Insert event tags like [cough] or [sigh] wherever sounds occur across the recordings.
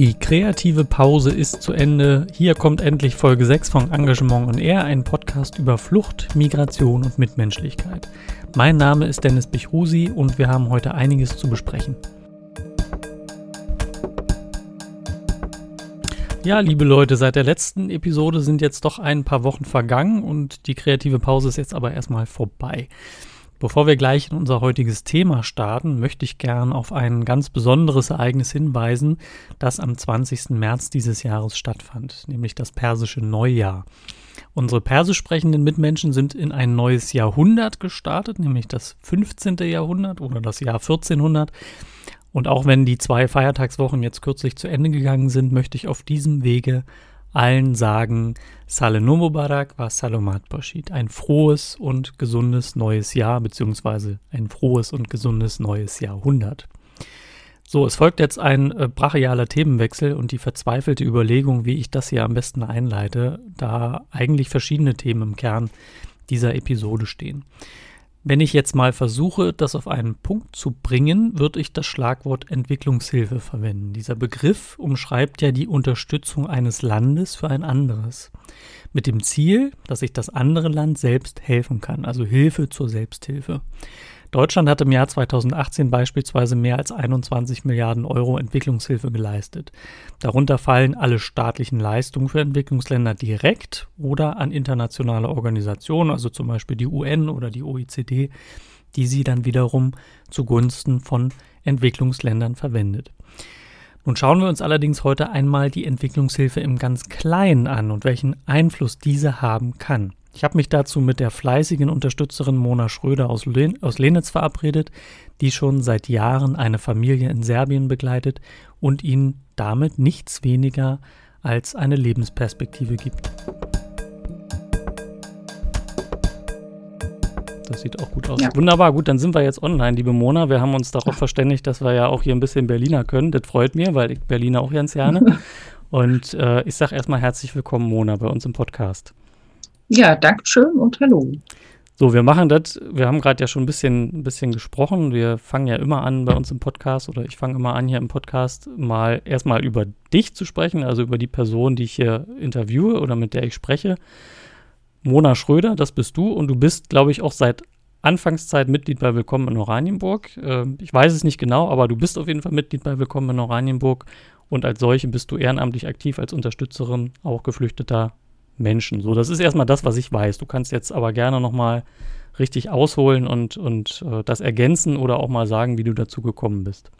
Die kreative Pause ist zu Ende. Hier kommt endlich Folge 6 von Engagement und Air, ein Podcast über Flucht, Migration und Mitmenschlichkeit. Mein Name ist Dennis Bichrusi und wir haben heute einiges zu besprechen. Ja, liebe Leute, seit der letzten Episode sind jetzt doch ein paar Wochen vergangen und die kreative Pause ist jetzt aber erstmal vorbei. Bevor wir gleich in unser heutiges Thema starten, möchte ich gern auf ein ganz besonderes Ereignis hinweisen, das am 20. März dieses Jahres stattfand, nämlich das persische Neujahr. Unsere persisch sprechenden Mitmenschen sind in ein neues Jahrhundert gestartet, nämlich das 15. Jahrhundert oder das Jahr 1400. Und auch wenn die zwei Feiertagswochen jetzt kürzlich zu Ende gegangen sind, möchte ich auf diesem Wege allen sagen, Sale Mubarak war Salomat Bashid. Ein frohes und gesundes neues Jahr, beziehungsweise ein frohes und gesundes neues Jahrhundert. So, es folgt jetzt ein äh, brachialer Themenwechsel und die verzweifelte Überlegung, wie ich das hier am besten einleite, da eigentlich verschiedene Themen im Kern dieser Episode stehen. Wenn ich jetzt mal versuche, das auf einen Punkt zu bringen, würde ich das Schlagwort Entwicklungshilfe verwenden. Dieser Begriff umschreibt ja die Unterstützung eines Landes für ein anderes. Mit dem Ziel, dass sich das andere Land selbst helfen kann, also Hilfe zur Selbsthilfe. Deutschland hat im Jahr 2018 beispielsweise mehr als 21 Milliarden Euro Entwicklungshilfe geleistet. Darunter fallen alle staatlichen Leistungen für Entwicklungsländer direkt oder an internationale Organisationen, also zum Beispiel die UN oder die OECD, die sie dann wiederum zugunsten von Entwicklungsländern verwendet. Nun schauen wir uns allerdings heute einmal die Entwicklungshilfe im ganz Kleinen an und welchen Einfluss diese haben kann. Ich habe mich dazu mit der fleißigen Unterstützerin Mona Schröder aus, Len aus Lenitz verabredet, die schon seit Jahren eine Familie in Serbien begleitet und ihnen damit nichts weniger als eine Lebensperspektive gibt. Das sieht auch gut aus. Ja. Wunderbar, gut, dann sind wir jetzt online, liebe Mona. Wir haben uns darauf verständigt, dass wir ja auch hier ein bisschen Berliner können. Das freut mir, weil ich Berliner auch ganz gerne. [laughs] Und äh, ich sage erstmal herzlich willkommen, Mona, bei uns im Podcast. Ja, danke schön und hallo. So, wir machen das, wir haben gerade ja schon ein bisschen, ein bisschen gesprochen. Wir fangen ja immer an bei uns im Podcast oder ich fange immer an hier im Podcast mal erstmal über dich zu sprechen, also über die Person, die ich hier interviewe oder mit der ich spreche. Mona Schröder, das bist du und du bist, glaube ich, auch seit Anfangszeit Mitglied bei Willkommen in Oranienburg. Äh, ich weiß es nicht genau, aber du bist auf jeden Fall Mitglied bei Willkommen in Oranienburg und als solche bist du ehrenamtlich aktiv als Unterstützerin auch geflüchteter Menschen. So, das ist erstmal das, was ich weiß. Du kannst jetzt aber gerne nochmal richtig ausholen und, und äh, das ergänzen oder auch mal sagen, wie du dazu gekommen bist.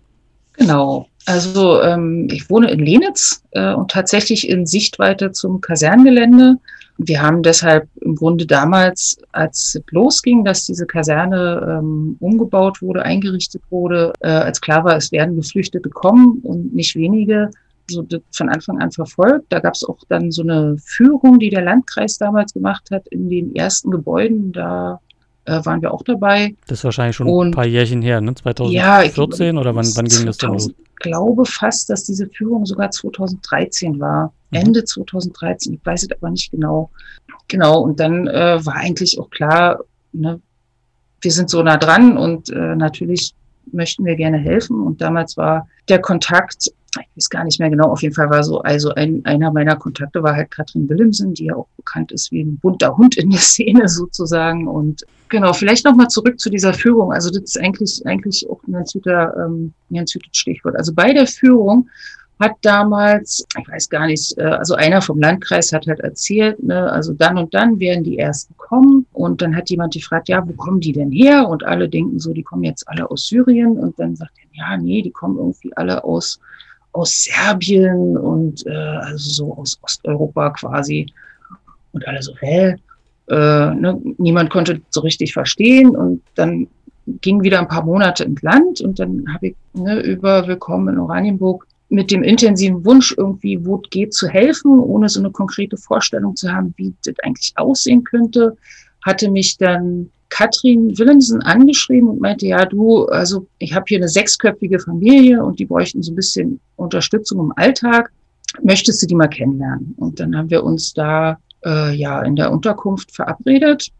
Genau. Also ähm, ich wohne in Lenitz äh, und tatsächlich in Sichtweite zum Kaserngelände. Wir haben deshalb im Grunde damals, als es losging, dass diese Kaserne ähm, umgebaut wurde, eingerichtet wurde, äh, als klar war, es werden Geflüchtete kommen und nicht wenige, so von Anfang an verfolgt. Da gab es auch dann so eine Führung, die der Landkreis damals gemacht hat in den ersten Gebäuden. Da äh, waren wir auch dabei. Das ist wahrscheinlich schon und, ein paar Jährchen her, ne? 2014 ja, oder wann, wann ging das denn los? Ich glaube fast, dass diese Führung sogar 2013 war. Mhm. Ende 2013, ich weiß es aber nicht genau. Genau, und dann äh, war eigentlich auch klar, ne, wir sind so nah dran und äh, natürlich möchten wir gerne helfen. Und damals war der Kontakt ich weiß gar nicht mehr genau, auf jeden Fall war so, also ein, einer meiner Kontakte war halt Katrin Willemsen, die ja auch bekannt ist wie ein bunter Hund in der [laughs] Szene sozusagen. Und genau, vielleicht nochmal zurück zu dieser Führung. Also das ist eigentlich, eigentlich auch ein ganz guter, ähm, ein ganz gutes Stichwort. Also bei der Führung hat damals, ich weiß gar nicht, äh, also einer vom Landkreis hat halt erzählt, ne, also dann und dann werden die ersten kommen und dann hat jemand gefragt, ja, wo kommen die denn her? Und alle denken so, die kommen jetzt alle aus Syrien und dann sagt er, ja, nee, die kommen irgendwie alle aus aus Serbien und äh, also so aus Osteuropa quasi. Und alle so, hä? Äh, ne? Niemand konnte so richtig verstehen. Und dann ging wieder ein paar Monate ins Land und dann habe ich ne, über Willkommen in Oranienburg mit dem intensiven Wunsch, irgendwie, wo es geht, zu helfen, ohne so eine konkrete Vorstellung zu haben, wie das eigentlich aussehen könnte, hatte mich dann Katrin Willemsen angeschrieben und meinte, ja, du, also ich habe hier eine sechsköpfige Familie und die bräuchten so ein bisschen Unterstützung im Alltag. Möchtest du die mal kennenlernen? Und dann haben wir uns da äh, ja in der Unterkunft verabredet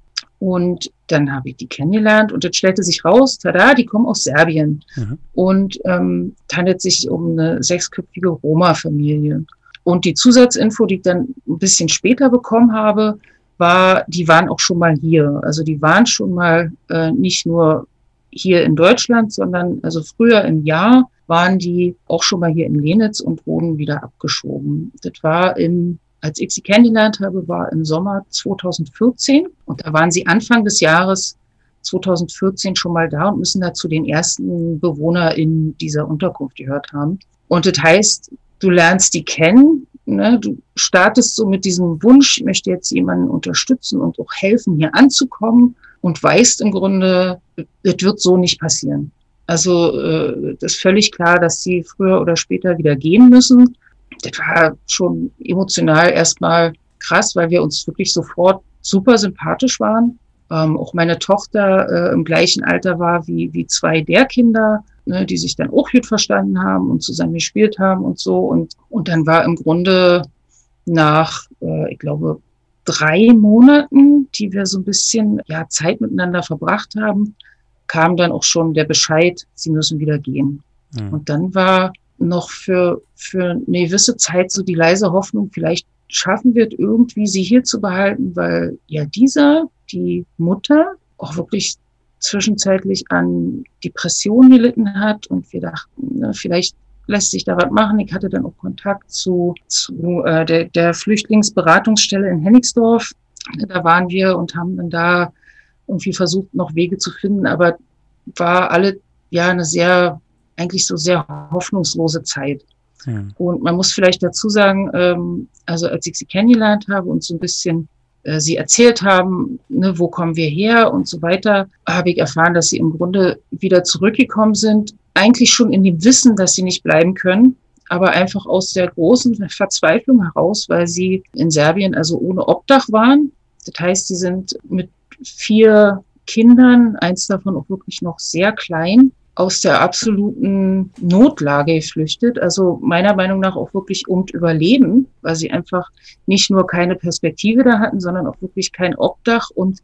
Und dann habe ich die kennengelernt und dann stellte sich raus, tada, die kommen aus Serbien. Mhm. Und ähm, handelt sich um eine sechsköpfige Roma-Familie. Und die Zusatzinfo, die ich dann ein bisschen später bekommen habe, war, die waren auch schon mal hier. Also die waren schon mal äh, nicht nur hier in Deutschland, sondern also früher im Jahr waren die auch schon mal hier in Lenitz und wurden wieder abgeschoben. Das war im als ich sie kennengelernt habe, war im Sommer 2014 und da waren sie Anfang des Jahres 2014 schon mal da und müssen dazu den ersten Bewohner in dieser Unterkunft gehört haben. Und das heißt, du lernst die kennen, ne? du startest so mit diesem Wunsch, ich möchte jetzt jemanden unterstützen und auch helfen, hier anzukommen und weißt im Grunde, das wird so nicht passieren. Also äh, das ist völlig klar, dass sie früher oder später wieder gehen müssen das war schon emotional erstmal krass, weil wir uns wirklich sofort super sympathisch waren. Ähm, auch meine Tochter äh, im gleichen Alter war wie, wie zwei der Kinder, ne, die sich dann auch gut verstanden haben und zusammen gespielt haben und so. Und, und dann war im Grunde nach, äh, ich glaube, drei Monaten, die wir so ein bisschen ja, Zeit miteinander verbracht haben, kam dann auch schon der Bescheid, sie müssen wieder gehen. Mhm. Und dann war noch für, für eine gewisse Zeit so die leise Hoffnung, vielleicht schaffen wird, irgendwie sie hier zu behalten, weil ja dieser, die Mutter, auch wirklich zwischenzeitlich an Depressionen gelitten hat und wir dachten, ne, vielleicht lässt sich da was machen. Ich hatte dann auch Kontakt zu, zu äh, der, der Flüchtlingsberatungsstelle in Hennigsdorf. Da waren wir und haben dann da irgendwie versucht, noch Wege zu finden, aber war alle ja eine sehr eigentlich so sehr hoffnungslose Zeit. Ja. Und man muss vielleicht dazu sagen, ähm, also als ich sie kennengelernt habe und so ein bisschen äh, sie erzählt haben, ne, wo kommen wir her und so weiter, habe ich erfahren, dass sie im Grunde wieder zurückgekommen sind, eigentlich schon in dem Wissen, dass sie nicht bleiben können, aber einfach aus der großen Verzweiflung heraus, weil sie in Serbien also ohne Obdach waren. Das heißt, sie sind mit vier Kindern, eins davon auch wirklich noch sehr klein, aus der absoluten Notlage geflüchtet. Also meiner Meinung nach auch wirklich um Überleben, weil sie einfach nicht nur keine Perspektive da hatten, sondern auch wirklich kein Obdach und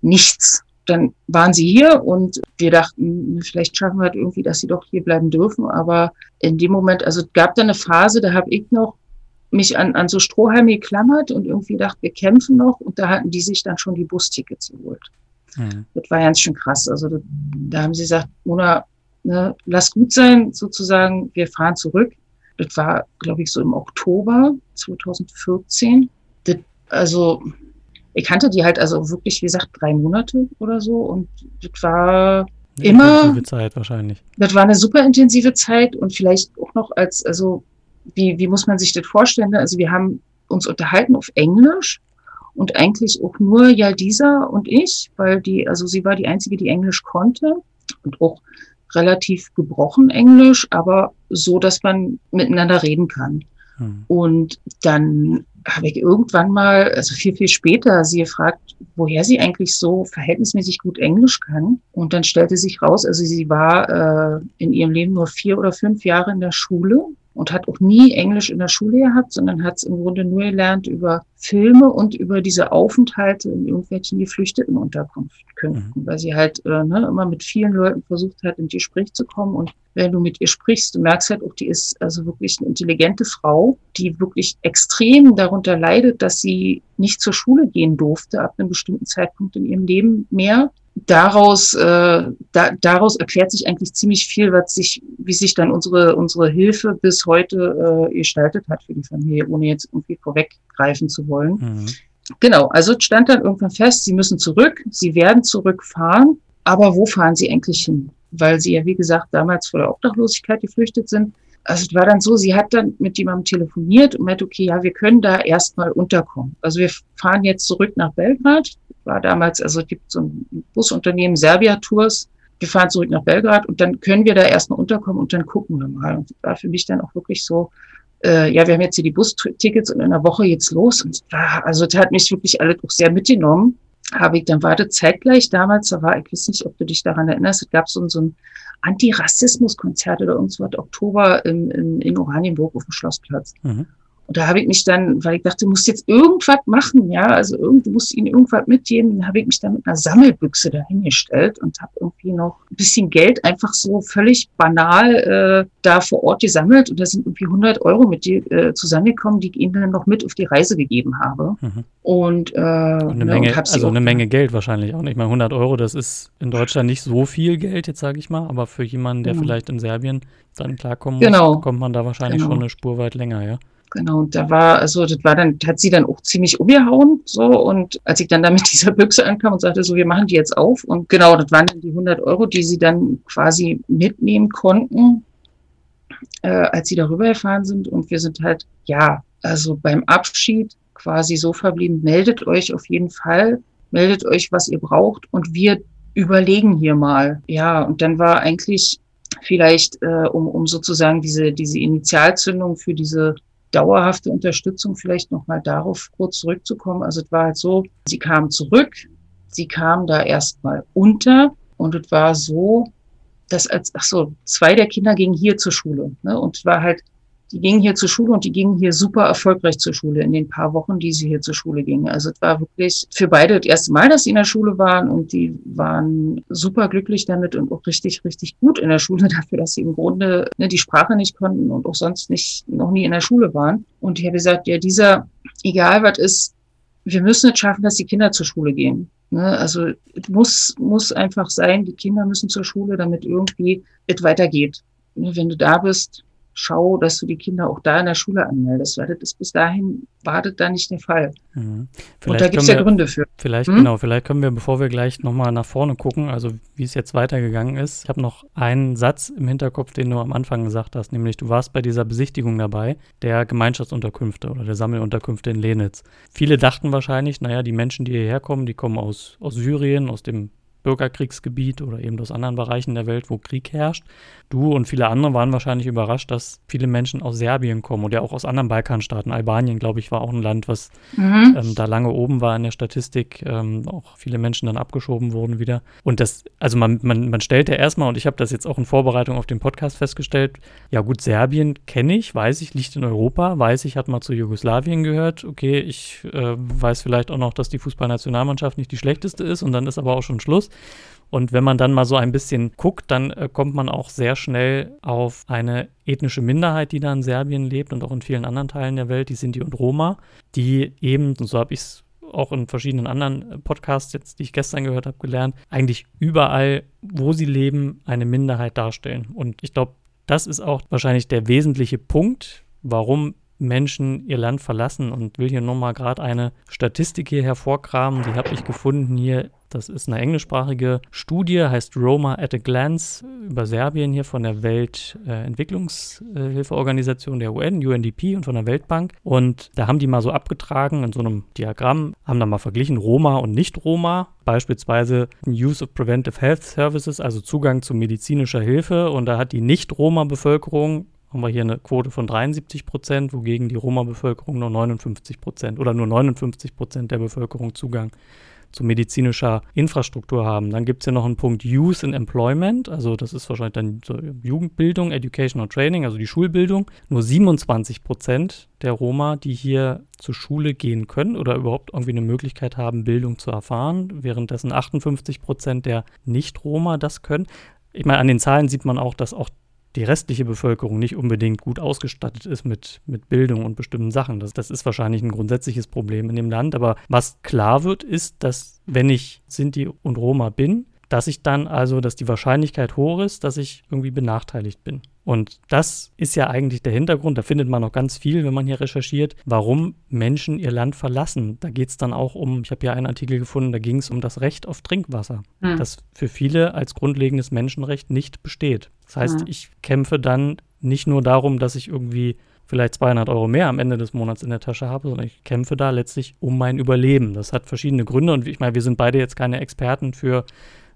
nichts. Dann waren sie hier und wir dachten, vielleicht schaffen wir halt irgendwie, dass sie doch hier bleiben dürfen. Aber in dem Moment, also gab da eine Phase, da habe ich noch mich an, an so Strohhalme geklammert und irgendwie dachte, wir kämpfen noch. Und da hatten die sich dann schon die Bustickets geholt. Mhm. Das war ganz schön krass. Also da, da haben sie gesagt, Mona, ne, lass gut sein, sozusagen, wir fahren zurück. Das war, glaube ich, so im Oktober 2014. Das, also ich kannte die halt also wirklich, wie gesagt, drei Monate oder so. Und das war eine immer. Intensive Zeit wahrscheinlich. Das war eine super intensive Zeit und vielleicht auch noch als, also, wie, wie muss man sich das vorstellen? Also wir haben uns unterhalten auf Englisch und eigentlich auch nur Yaldisa und ich, weil die, also sie war die einzige, die Englisch konnte und auch relativ gebrochen Englisch, aber so, dass man miteinander reden kann. Hm. Und dann habe ich irgendwann mal, also viel, viel später, sie gefragt, woher sie eigentlich so verhältnismäßig gut Englisch kann. Und dann stellte sich raus, also sie war äh, in ihrem Leben nur vier oder fünf Jahre in der Schule und hat auch nie Englisch in der Schule gehabt, sondern hat es im Grunde nur gelernt über Filme und über diese Aufenthalte in irgendwelchen geflüchteten Unterkünften, mhm. weil sie halt äh, ne, immer mit vielen Leuten versucht hat, in Gespräch zu kommen. Und wenn du mit ihr sprichst, du merkst halt auch, die ist also wirklich eine intelligente Frau, die wirklich extrem darunter leidet, dass sie nicht zur Schule gehen durfte ab einem bestimmten Zeitpunkt in ihrem Leben mehr daraus, äh, da, daraus erklärt sich eigentlich ziemlich viel, was sich, wie sich dann unsere, unsere Hilfe bis heute äh, gestaltet hat für die Familie, ohne jetzt irgendwie vorweggreifen zu wollen. Mhm. Genau, also stand dann irgendwann fest, sie müssen zurück, sie werden zurückfahren, aber wo fahren sie eigentlich hin? Weil sie ja, wie gesagt, damals vor der Obdachlosigkeit geflüchtet sind. Also es war dann so, sie hat dann mit jemandem telefoniert und meinte, okay, ja, wir können da erstmal unterkommen. Also wir fahren jetzt zurück nach Belgrad, war damals, also es gibt so ein Busunternehmen, Serbia Tours. Wir fahren zurück nach Belgrad und dann können wir da erstmal unterkommen und dann gucken wir mal. Und das war für mich dann auch wirklich so, äh, ja, wir haben jetzt hier die Bustickets und in einer Woche jetzt los. Und war, also das hat mich wirklich alles auch sehr mitgenommen. Habe ich dann warte zeitgleich damals, da war, ich weiß nicht, ob du dich daran erinnerst, es gab so, so ein Antirassismus-Konzert oder irgendwas, Oktober in, in, in Oranienburg auf dem Schlossplatz. Mhm. Und da habe ich mich dann, weil ich dachte, du musst jetzt irgendwas machen, ja, also irgend, du musst ihnen irgendwas mitgeben, habe ich mich dann mit einer Sammelbüchse dahingestellt und habe irgendwie noch ein bisschen Geld einfach so völlig banal äh, da vor Ort gesammelt und da sind irgendwie 100 Euro mit dir äh, zusammengekommen, die ich ihnen dann noch mit auf die Reise gegeben habe. Mhm. Und, äh, und eine ne, Menge, und also eine Menge Geld wahrscheinlich auch nicht. Ich meine, 100 Euro, das ist in Deutschland nicht so viel Geld, jetzt sage ich mal, aber für jemanden, der mhm. vielleicht in Serbien dann klarkommen genau. muss, kommt man da wahrscheinlich genau. schon eine Spur weit länger, ja. Genau, und da war, also das war dann, hat sie dann auch ziemlich umgehauen, so, und als ich dann da mit [laughs] dieser Büchse ankam und sagte, so, wir machen die jetzt auf, und genau, das waren dann die 100 Euro, die sie dann quasi mitnehmen konnten, äh, als sie darüber gefahren sind, und wir sind halt, ja, also beim Abschied quasi so verblieben, meldet euch auf jeden Fall, meldet euch, was ihr braucht, und wir überlegen hier mal, ja, und dann war eigentlich vielleicht, äh, um, um sozusagen diese, diese Initialzündung für diese dauerhafte Unterstützung vielleicht nochmal darauf kurz zurückzukommen. Also es war halt so, sie kam zurück, sie kam da erstmal unter und es war so, dass als, ach so, zwei der Kinder gingen hier zur Schule. Ne? Und war halt die gingen hier zur Schule und die gingen hier super erfolgreich zur Schule in den paar Wochen, die sie hier zur Schule gingen. Also es war wirklich für beide das erste Mal, dass sie in der Schule waren und die waren super glücklich damit und auch richtig, richtig gut in der Schule [laughs] dafür, dass sie im Grunde ne, die Sprache nicht konnten und auch sonst nicht, noch nie in der Schule waren. Und ich habe gesagt, ja, dieser, egal was ist, wir müssen es schaffen, dass die Kinder zur Schule gehen. Ne? Also es muss, muss einfach sein, die Kinder müssen zur Schule, damit irgendwie es weitergeht. Ne, wenn du da bist, schau, dass du die Kinder auch da in der Schule anmeldest, weil das ist bis dahin war das da nicht der Fall. Mhm. Und da gibt es ja Gründe für. Vielleicht, hm? genau, vielleicht können wir, bevor wir gleich nochmal nach vorne gucken, also wie es jetzt weitergegangen ist, ich habe noch einen Satz im Hinterkopf, den du am Anfang gesagt hast, nämlich du warst bei dieser Besichtigung dabei, der Gemeinschaftsunterkünfte oder der Sammelunterkünfte in Lenitz. Viele dachten wahrscheinlich, naja, die Menschen, die hierher kommen, die kommen aus, aus Syrien, aus dem Bürgerkriegsgebiet oder eben aus anderen Bereichen der Welt, wo Krieg herrscht. Du und viele andere waren wahrscheinlich überrascht, dass viele Menschen aus Serbien kommen oder auch aus anderen Balkanstaaten. Albanien, glaube ich, war auch ein Land, was mhm. ähm, da lange oben war in der Statistik. Ähm, auch viele Menschen dann abgeschoben wurden wieder. Und das, also man, man, man stellt ja erstmal, und ich habe das jetzt auch in Vorbereitung auf den Podcast festgestellt, ja gut, Serbien kenne ich, weiß ich, liegt in Europa, weiß ich, hat mal zu Jugoslawien gehört. Okay, ich äh, weiß vielleicht auch noch, dass die Fußballnationalmannschaft nicht die schlechteste ist und dann ist aber auch schon Schluss. Und wenn man dann mal so ein bisschen guckt, dann äh, kommt man auch sehr schnell auf eine ethnische Minderheit, die da in Serbien lebt und auch in vielen anderen Teilen der Welt, die Sinti und Roma, die eben, und so habe ich es auch in verschiedenen anderen äh, Podcasts, jetzt, die ich gestern gehört habe, gelernt, eigentlich überall, wo sie leben, eine Minderheit darstellen. Und ich glaube, das ist auch wahrscheinlich der wesentliche Punkt, warum Menschen ihr Land verlassen und will hier nochmal gerade eine Statistik hier hervorkramen, die habe ich gefunden hier das ist eine englischsprachige Studie, heißt Roma at a Glance über Serbien hier von der Weltentwicklungshilfeorganisation der UN, UNDP und von der Weltbank. Und da haben die mal so abgetragen in so einem Diagramm, haben da mal verglichen Roma und Nicht-Roma. Beispielsweise Use of Preventive Health Services, also Zugang zu medizinischer Hilfe. Und da hat die Nicht-Roma-Bevölkerung haben wir hier eine Quote von 73 Prozent, wogegen die Roma-Bevölkerung nur 59 Prozent oder nur 59 Prozent der Bevölkerung Zugang zu medizinischer Infrastruktur haben. Dann gibt es ja noch einen Punkt Use in Employment, also das ist wahrscheinlich dann so Jugendbildung, Educational Training, also die Schulbildung. Nur 27 Prozent der Roma, die hier zur Schule gehen können oder überhaupt irgendwie eine Möglichkeit haben, Bildung zu erfahren, währenddessen 58 Prozent der Nicht-Roma das können. Ich meine, an den Zahlen sieht man auch, dass auch die restliche Bevölkerung nicht unbedingt gut ausgestattet ist mit, mit Bildung und bestimmten Sachen. Das, das ist wahrscheinlich ein grundsätzliches Problem in dem Land. Aber was klar wird, ist, dass wenn ich Sinti und Roma bin, dass ich dann also, dass die Wahrscheinlichkeit hoch ist, dass ich irgendwie benachteiligt bin. Und das ist ja eigentlich der Hintergrund, da findet man noch ganz viel, wenn man hier recherchiert, warum Menschen ihr Land verlassen. Da geht es dann auch um, ich habe hier einen Artikel gefunden, da ging es um das Recht auf Trinkwasser, hm. das für viele als grundlegendes Menschenrecht nicht besteht. Das heißt, hm. ich kämpfe dann nicht nur darum, dass ich irgendwie vielleicht 200 Euro mehr am Ende des Monats in der Tasche habe, sondern ich kämpfe da letztlich um mein Überleben. Das hat verschiedene Gründe und ich meine, wir sind beide jetzt keine Experten für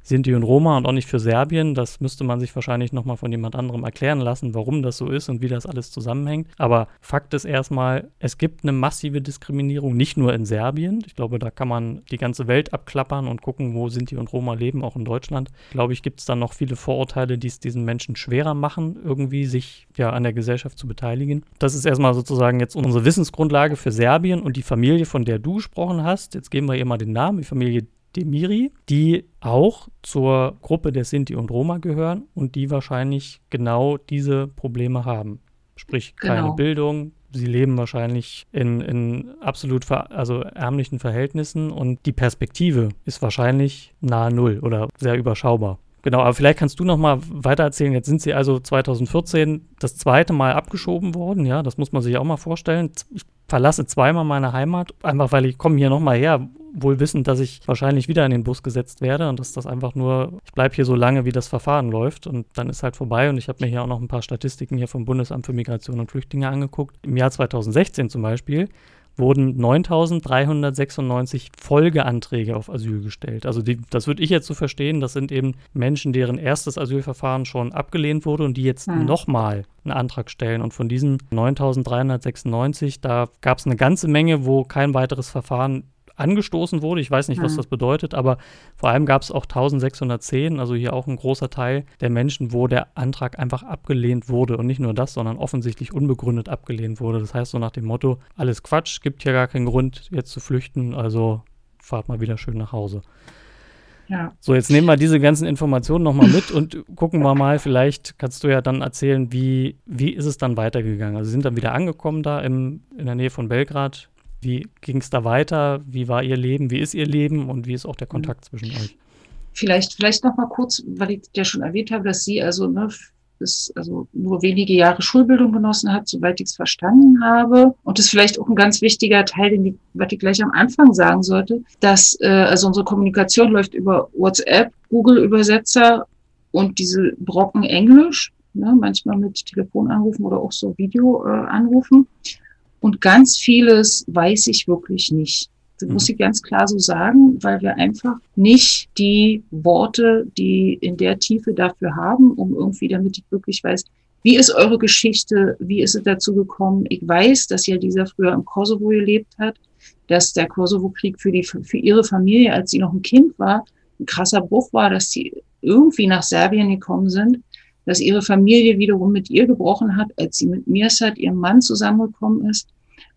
Sinti und Roma und auch nicht für Serbien. Das müsste man sich wahrscheinlich nochmal von jemand anderem erklären lassen, warum das so ist und wie das alles zusammenhängt. Aber Fakt ist erstmal, es gibt eine massive Diskriminierung, nicht nur in Serbien. Ich glaube, da kann man die ganze Welt abklappern und gucken, wo Sinti und Roma leben, auch in Deutschland. Glaube ich, gibt es dann noch viele Vorurteile, die es diesen Menschen schwerer machen, irgendwie sich ja an der Gesellschaft zu beteiligen. Das ist erstmal sozusagen jetzt unsere Wissensgrundlage für Serbien und die Familie, von der du gesprochen hast. Jetzt geben wir ihr mal den Namen, die Familie Demiri, die auch zur Gruppe der Sinti und Roma gehören und die wahrscheinlich genau diese Probleme haben. Sprich, keine genau. Bildung, sie leben wahrscheinlich in, in absolut also ärmlichen Verhältnissen und die Perspektive ist wahrscheinlich nahe Null oder sehr überschaubar. Genau, aber vielleicht kannst du noch mal weiter erzählen. Jetzt sind sie also 2014 das zweite Mal abgeschoben worden. Ja, das muss man sich auch mal vorstellen. Ich verlasse zweimal meine Heimat, einfach weil ich komme hier noch mal her, wohl wissend, dass ich wahrscheinlich wieder in den Bus gesetzt werde und dass das einfach nur, ich bleibe hier so lange, wie das Verfahren läuft und dann ist halt vorbei und ich habe mir hier auch noch ein paar Statistiken hier vom Bundesamt für Migration und Flüchtlinge angeguckt. Im Jahr 2016 zum Beispiel wurden 9.396 Folgeanträge auf Asyl gestellt. Also die, das würde ich jetzt so verstehen, das sind eben Menschen, deren erstes Asylverfahren schon abgelehnt wurde und die jetzt hm. nochmal einen Antrag stellen. Und von diesen 9.396, da gab es eine ganze Menge, wo kein weiteres Verfahren angestoßen wurde. Ich weiß nicht, was mhm. das bedeutet, aber vor allem gab es auch 1610, also hier auch ein großer Teil der Menschen, wo der Antrag einfach abgelehnt wurde. Und nicht nur das, sondern offensichtlich unbegründet abgelehnt wurde. Das heißt so nach dem Motto, alles Quatsch, gibt hier gar keinen Grund, jetzt zu flüchten, also fahrt mal wieder schön nach Hause. Ja. So, jetzt nehmen wir diese ganzen Informationen nochmal mit und gucken wir mal, vielleicht kannst du ja dann erzählen, wie, wie ist es dann weitergegangen? Also sie sind dann wieder angekommen da im, in der Nähe von Belgrad wie ging es da weiter? Wie war Ihr Leben? Wie ist Ihr Leben? Und wie ist auch der mhm. Kontakt zwischen euch? Vielleicht, vielleicht noch mal kurz, weil ich ja schon erwähnt habe, dass sie also, ne, bis, also nur wenige Jahre Schulbildung genossen hat, soweit ich es verstanden habe. Und das ist vielleicht auch ein ganz wichtiger Teil, den ich, was ich gleich am Anfang sagen sollte, dass äh, also unsere Kommunikation läuft über WhatsApp, Google-Übersetzer und diese Brocken Englisch, ne, manchmal mit Telefonanrufen oder auch so Videoanrufen. Äh, und ganz vieles weiß ich wirklich nicht. Das muss mhm. ich ganz klar so sagen, weil wir einfach nicht die Worte, die in der Tiefe dafür haben, um irgendwie, damit ich wirklich weiß, wie ist eure Geschichte? Wie ist es dazu gekommen? Ich weiß, dass ja dieser früher im Kosovo gelebt hat, dass der Kosovo-Krieg für die, für ihre Familie, als sie noch ein Kind war, ein krasser Bruch war, dass sie irgendwie nach Serbien gekommen sind dass ihre Familie wiederum mit ihr gebrochen hat, als sie mit Mirsad, ihrem Mann, zusammengekommen ist.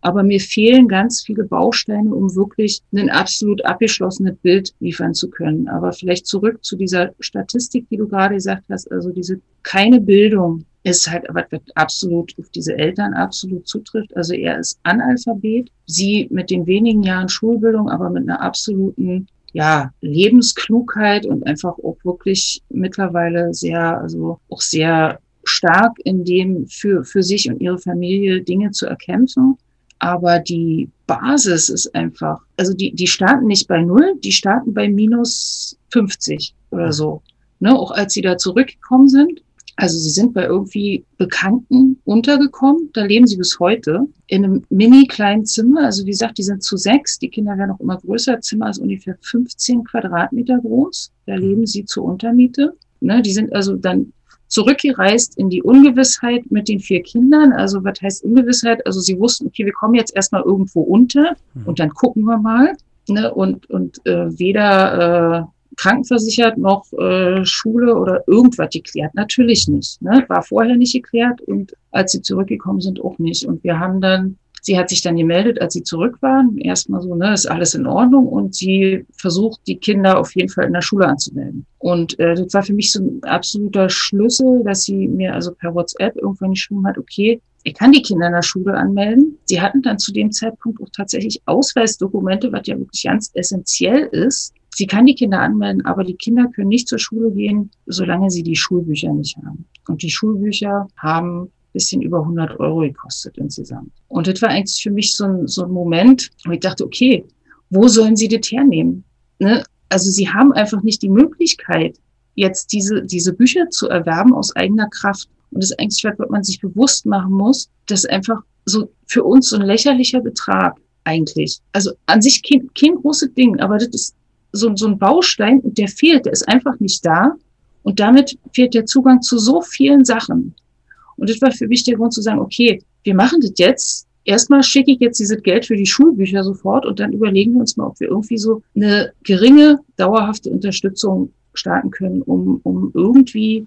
Aber mir fehlen ganz viele Bausteine, um wirklich ein absolut abgeschlossenes Bild liefern zu können. Aber vielleicht zurück zu dieser Statistik, die du gerade gesagt hast, also diese keine Bildung ist halt was absolut auf diese Eltern absolut zutrifft. Also er ist Analphabet, sie mit den wenigen Jahren Schulbildung, aber mit einer absoluten ja, Lebensklugheit und einfach auch wirklich mittlerweile sehr, also auch sehr stark in dem für, für sich und ihre Familie Dinge zu erkämpfen. Aber die Basis ist einfach, also die, die starten nicht bei Null, die starten bei minus 50 oder so. Ne, auch als sie da zurückgekommen sind, also sie sind bei irgendwie Bekannten untergekommen, da leben sie bis heute in einem mini kleinen Zimmer. Also wie gesagt, die sind zu sechs, die Kinder werden auch immer größer. Zimmer ist ungefähr 15 Quadratmeter groß. Da leben sie zur Untermiete. Ne, die sind also dann zurückgereist in die Ungewissheit mit den vier Kindern. Also was heißt Ungewissheit? Also sie wussten, okay, wir kommen jetzt erstmal irgendwo unter mhm. und dann gucken wir mal. Ne, und und äh, weder äh, krankenversichert noch äh, Schule oder irgendwas geklärt. Natürlich nicht. Ne? War vorher nicht geklärt und als sie zurückgekommen sind auch nicht. Und wir haben dann, sie hat sich dann gemeldet, als sie zurück waren. Erstmal so, ne, ist alles in Ordnung und sie versucht, die Kinder auf jeden Fall in der Schule anzumelden. Und äh, das war für mich so ein absoluter Schlüssel, dass sie mir also per WhatsApp irgendwann geschrieben hat, okay, ich kann die Kinder in der Schule anmelden. Sie hatten dann zu dem Zeitpunkt auch tatsächlich Ausweisdokumente, was ja wirklich ganz essentiell ist. Sie kann die Kinder anmelden, aber die Kinder können nicht zur Schule gehen, solange sie die Schulbücher nicht haben. Und die Schulbücher haben bisschen über 100 Euro gekostet insgesamt. Und das war eigentlich für mich so ein, so ein Moment, wo ich dachte, okay, wo sollen sie das hernehmen? Ne? Also sie haben einfach nicht die Möglichkeit, jetzt diese, diese Bücher zu erwerben aus eigener Kraft. Und das ist eigentlich was, was man sich bewusst machen muss, dass einfach so für uns so ein lächerlicher Betrag eigentlich. Also an sich kein, kein großes Ding, aber das ist so, so ein Baustein und der fehlt, der ist einfach nicht da. Und damit fehlt der Zugang zu so vielen Sachen. Und das war für mich der Grund zu sagen, okay, wir machen das jetzt. Erstmal schicke ich jetzt dieses Geld für die Schulbücher sofort und dann überlegen wir uns mal, ob wir irgendwie so eine geringe, dauerhafte Unterstützung starten können, um, um irgendwie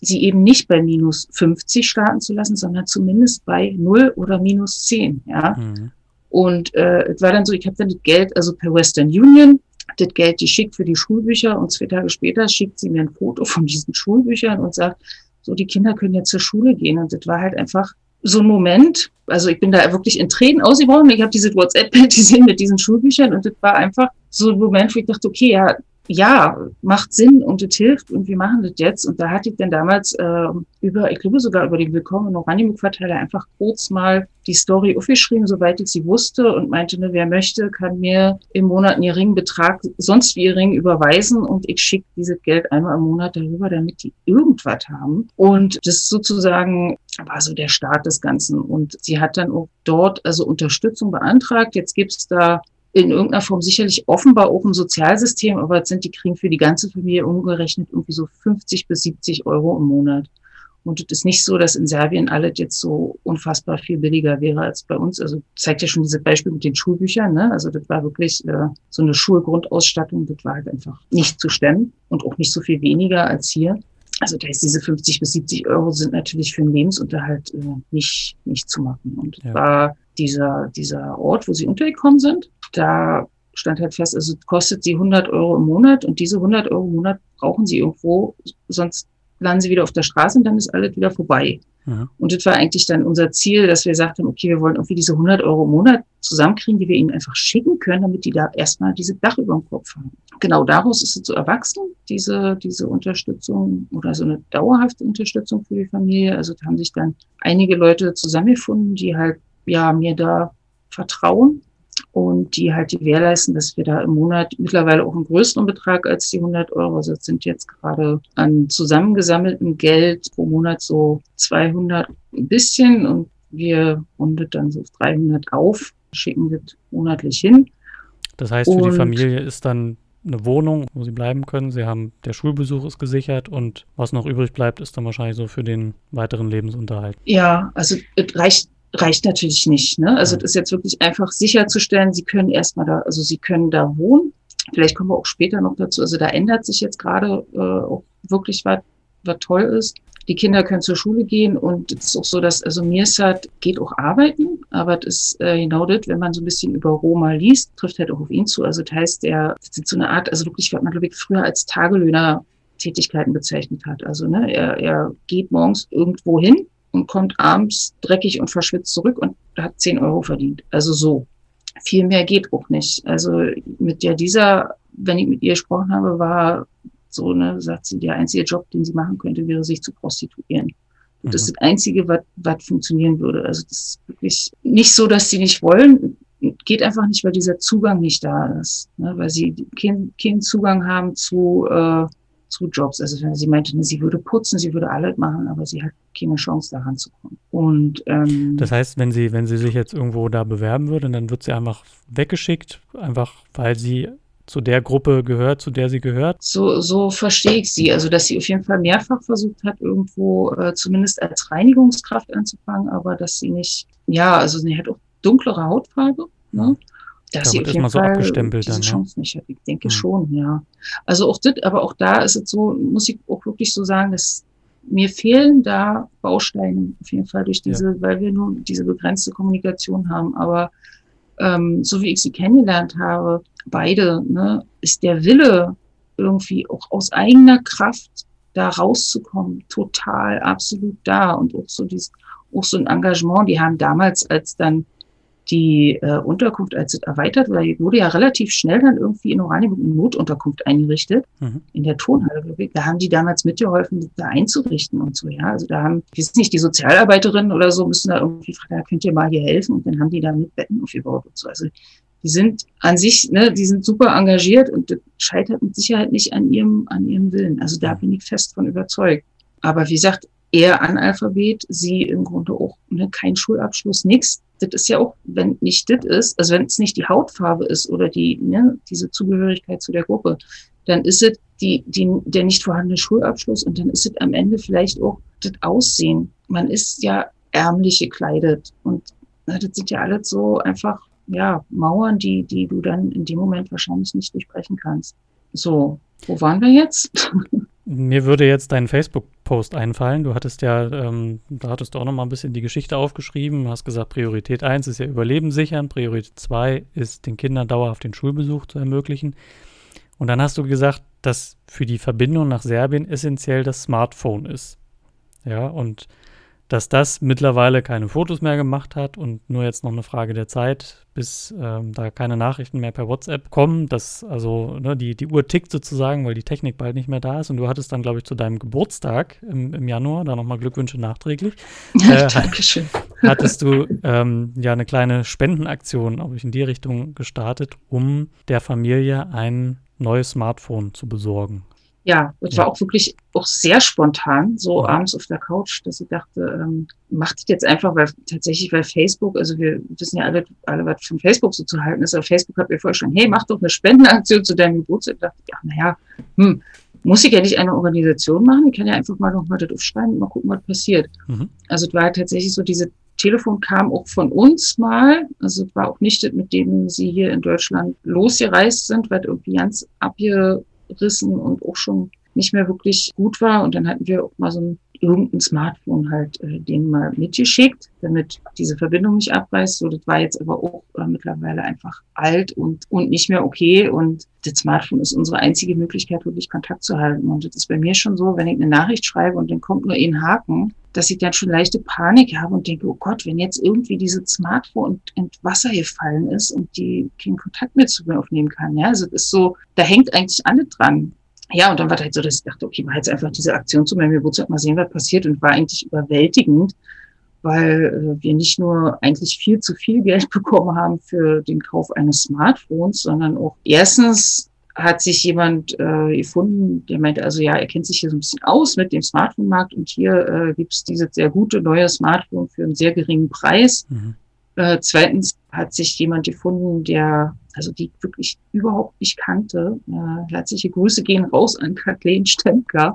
sie eben nicht bei minus 50 starten zu lassen, sondern zumindest bei 0 oder minus 10. Ja? Mhm. Und äh, es war dann so, ich habe dann das Geld, also per Western Union, das Geld die schickt für die Schulbücher und zwei Tage später schickt sie mir ein Foto von diesen Schulbüchern und sagt, so die Kinder können jetzt zur Schule gehen. Und das war halt einfach so ein Moment, also ich bin da wirklich in Tränen ausgebrochen. Ich habe diese WhatsApp-Bild gesehen mit diesen Schulbüchern und das war einfach so ein Moment, wo ich dachte, okay, ja, ja, macht Sinn und es hilft und wir machen das jetzt. Und da hatte ich dann damals äh, über, ich glaube sogar über den Willkommen in Oranienburg-Verteiler einfach kurz mal die Story aufgeschrieben, soweit ich sie wusste und meinte, ne, wer möchte, kann mir im Monat einen geringen Betrag, sonst wie gering überweisen und ich schicke dieses Geld einmal im Monat darüber, damit die irgendwas haben. Und das sozusagen war so der Start des Ganzen. Und sie hat dann auch dort also Unterstützung beantragt. Jetzt gibt's da in irgendeiner Form sicherlich offenbar auch ein Sozialsystem, aber jetzt sind die kriegen für die ganze Familie umgerechnet irgendwie so 50 bis 70 Euro im Monat. Und es ist nicht so, dass in Serbien alles jetzt so unfassbar viel billiger wäre als bei uns. Also zeigt ja schon dieses Beispiel mit den Schulbüchern. Ne? Also das war wirklich äh, so eine Schulgrundausstattung. Das war halt einfach nicht zu stemmen und auch nicht so viel weniger als hier. Also da ist diese 50 bis 70 Euro sind natürlich für den Lebensunterhalt äh, nicht, nicht zu machen. Und ja. war dieser, dieser Ort, wo sie untergekommen sind, da stand halt fest, also kostet sie 100 Euro im Monat und diese 100 Euro im Monat brauchen sie irgendwo, sonst landen sie wieder auf der Straße und dann ist alles wieder vorbei. Ja. Und das war eigentlich dann unser Ziel, dass wir sagten, okay, wir wollen irgendwie diese 100 Euro im Monat zusammenkriegen, die wir ihnen einfach schicken können, damit die da erstmal diese Dach über dem Kopf haben. Genau daraus ist es so erwachsen, diese, diese Unterstützung oder so eine dauerhafte Unterstützung für die Familie. Also da haben sich dann einige Leute zusammengefunden, die halt, ja, mir da vertrauen und die halt gewährleisten, dass wir da im Monat mittlerweile auch einen größeren Betrag als die 100 Euro, also das sind jetzt gerade an zusammengesammeltem Geld pro Monat so 200 ein bisschen und wir rundet dann so 300 auf, schicken das monatlich hin. Das heißt, für und die Familie ist dann eine Wohnung, wo sie bleiben können. Sie haben, der Schulbesuch ist gesichert und was noch übrig bleibt, ist dann wahrscheinlich so für den weiteren Lebensunterhalt. Ja, also es reicht reicht natürlich nicht. Ne? Also das ist jetzt wirklich einfach sicherzustellen, sie können erstmal da, also sie können da wohnen. Vielleicht kommen wir auch später noch dazu. Also da ändert sich jetzt gerade äh, auch wirklich was, was toll ist. Die Kinder können zur Schule gehen und es ist auch so, dass, also Mirsad geht auch arbeiten, aber das ist äh, genau das, wenn man so ein bisschen über Roma liest, trifft halt auch auf ihn zu. Also das heißt, er ist so eine Art, also wirklich, was man, glaube ich, früher als Tagelöhner Tätigkeiten bezeichnet hat. Also ne, er, er geht morgens irgendwo hin, und kommt abends dreckig und verschwitzt zurück und hat 10 Euro verdient. Also so. Viel mehr geht auch nicht. Also mit der dieser, wenn ich mit ihr gesprochen habe, war so, ne, sagt sie, der einzige Job, den sie machen könnte, wäre sich zu prostituieren. Und mhm. das ist das Einzige, was, was funktionieren würde. Also das ist wirklich nicht so, dass sie nicht wollen. Geht einfach nicht, weil dieser Zugang nicht da ist. Ne? Weil sie keinen kein Zugang haben zu äh, zu Jobs. Also sie meinte, sie würde putzen, sie würde alles machen, aber sie hat keine Chance, da ranzukommen. Und ähm, das heißt, wenn sie, wenn sie sich jetzt irgendwo da bewerben würde, dann wird sie einfach weggeschickt, einfach weil sie zu der Gruppe gehört, zu der sie gehört? So, so verstehe ich sie. Also, dass sie auf jeden Fall mehrfach versucht hat, irgendwo äh, zumindest als Reinigungskraft anzufangen, aber dass sie nicht, ja, also sie hat auch dunklere Hautfarbe. Ne? Dass sie auf jeden so Fall diese Chance nicht hat. Ich denke hm. schon, ja. Also auch das, aber auch da ist es so, muss ich auch wirklich so sagen, dass mir fehlen da Bausteine auf jeden Fall durch diese, ja. weil wir nur diese begrenzte Kommunikation haben. Aber ähm, so wie ich sie kennengelernt habe, beide, ne, ist der Wille irgendwie auch aus eigener Kraft da rauszukommen, total absolut da und auch so dieses, auch so ein Engagement. Die haben damals, als dann die äh, Unterkunft, als es erweitert wurde, wurde ja relativ schnell dann irgendwie in Oranienburg eine Notunterkunft eingerichtet, mhm. in der Tonhalle. Da haben die damals mitgeholfen, da einzurichten und so, ja. Also da haben, ich weiß nicht, die Sozialarbeiterinnen oder so müssen da irgendwie fragen, könnt ihr mal hier helfen? Und dann haben die da mit Betten aufgebaut und so. Also die sind an sich, ne, die sind super engagiert und das scheitert mit Sicherheit nicht an ihrem, an ihrem Willen. Also da bin ich fest von überzeugt. Aber wie gesagt, eher Analphabet, sie im Grunde auch ne, kein Schulabschluss, nichts das ist ja auch, wenn nicht das ist, also wenn es nicht die Hautfarbe ist oder die, ne, diese Zugehörigkeit zu der Gruppe, dann ist es die, die, der nicht vorhandene Schulabschluss und dann ist es am Ende vielleicht auch das Aussehen. Man ist ja ärmlich gekleidet und na, das sind ja alles so einfach, ja, Mauern, die, die du dann in dem Moment wahrscheinlich nicht durchbrechen kannst. So, wo waren wir jetzt? [laughs] Mir würde jetzt dein Facebook-Post einfallen. Du hattest ja, ähm, da hattest du auch noch mal ein bisschen die Geschichte aufgeschrieben. Du hast gesagt, Priorität 1 ist ja Überleben sichern, Priorität 2 ist den Kindern dauerhaft den Schulbesuch zu ermöglichen. Und dann hast du gesagt, dass für die Verbindung nach Serbien essentiell das Smartphone ist. Ja, und dass das mittlerweile keine Fotos mehr gemacht hat und nur jetzt noch eine Frage der Zeit, bis ähm, da keine Nachrichten mehr per WhatsApp kommen. Dass also ne, die, die Uhr tickt sozusagen, weil die Technik bald nicht mehr da ist. Und du hattest dann, glaube ich, zu deinem Geburtstag im, im Januar, da nochmal Glückwünsche nachträglich. Äh, [laughs] Dankeschön. Hattest du ähm, ja eine kleine Spendenaktion, glaube ich, in die Richtung gestartet, um der Familie ein neues Smartphone zu besorgen ja, das ja. war auch wirklich auch sehr spontan, so ja. abends auf der Couch, dass ich dachte, ähm, macht das jetzt einfach, weil tatsächlich, weil Facebook, also wir wissen ja alle, alle was von Facebook so zu halten ist, aber Facebook hat mir vorgeschlagen, hey, mach doch eine Spendenaktion zu deinem Geburtstag. Ich dachte, ja, naja, hm, muss ich ja nicht eine Organisation machen, ich kann ja einfach mal nochmal das aufschreiben und mal gucken, was passiert. Mhm. Also es war tatsächlich so, diese Telefon kam auch von uns mal, also es war auch nicht das, mit dem sie hier in Deutschland losgereist sind, weil irgendwie ganz abge abgerissen und auch schon nicht mehr wirklich gut war. Und dann hatten wir auch mal so ein irgendein Smartphone halt äh, denen mal mitgeschickt, damit diese Verbindung nicht abreißt. So, das war jetzt aber auch äh, mittlerweile einfach alt und, und nicht mehr okay. Und das Smartphone ist unsere einzige Möglichkeit, wirklich Kontakt zu halten. Und das ist bei mir schon so, wenn ich eine Nachricht schreibe und dann kommt nur ein Haken, dass ich dann schon leichte Panik habe und denke, oh Gott, wenn jetzt irgendwie dieses Smartphone in Wasser gefallen ist und die keinen Kontakt mehr zu mir aufnehmen kann. Ja, also das ist so, da hängt eigentlich alles dran ja, und dann war halt so, dass ich dachte, okay, mach jetzt einfach diese Aktion zu meinem Geburtstag, mal sehen, was passiert. Und war eigentlich überwältigend, weil äh, wir nicht nur eigentlich viel zu viel Geld [laughs] bekommen haben für den Kauf eines Smartphones, sondern auch erstens hat sich jemand äh, gefunden, der meinte, also ja, er kennt sich hier so ein bisschen aus mit dem Smartphone-Markt und hier äh, gibt es dieses sehr gute neue Smartphone für einen sehr geringen Preis. Mhm. Äh, zweitens hat sich jemand gefunden, der, also die wirklich überhaupt nicht kannte. Äh, herzliche Grüße gehen raus an Kathleen Stempker,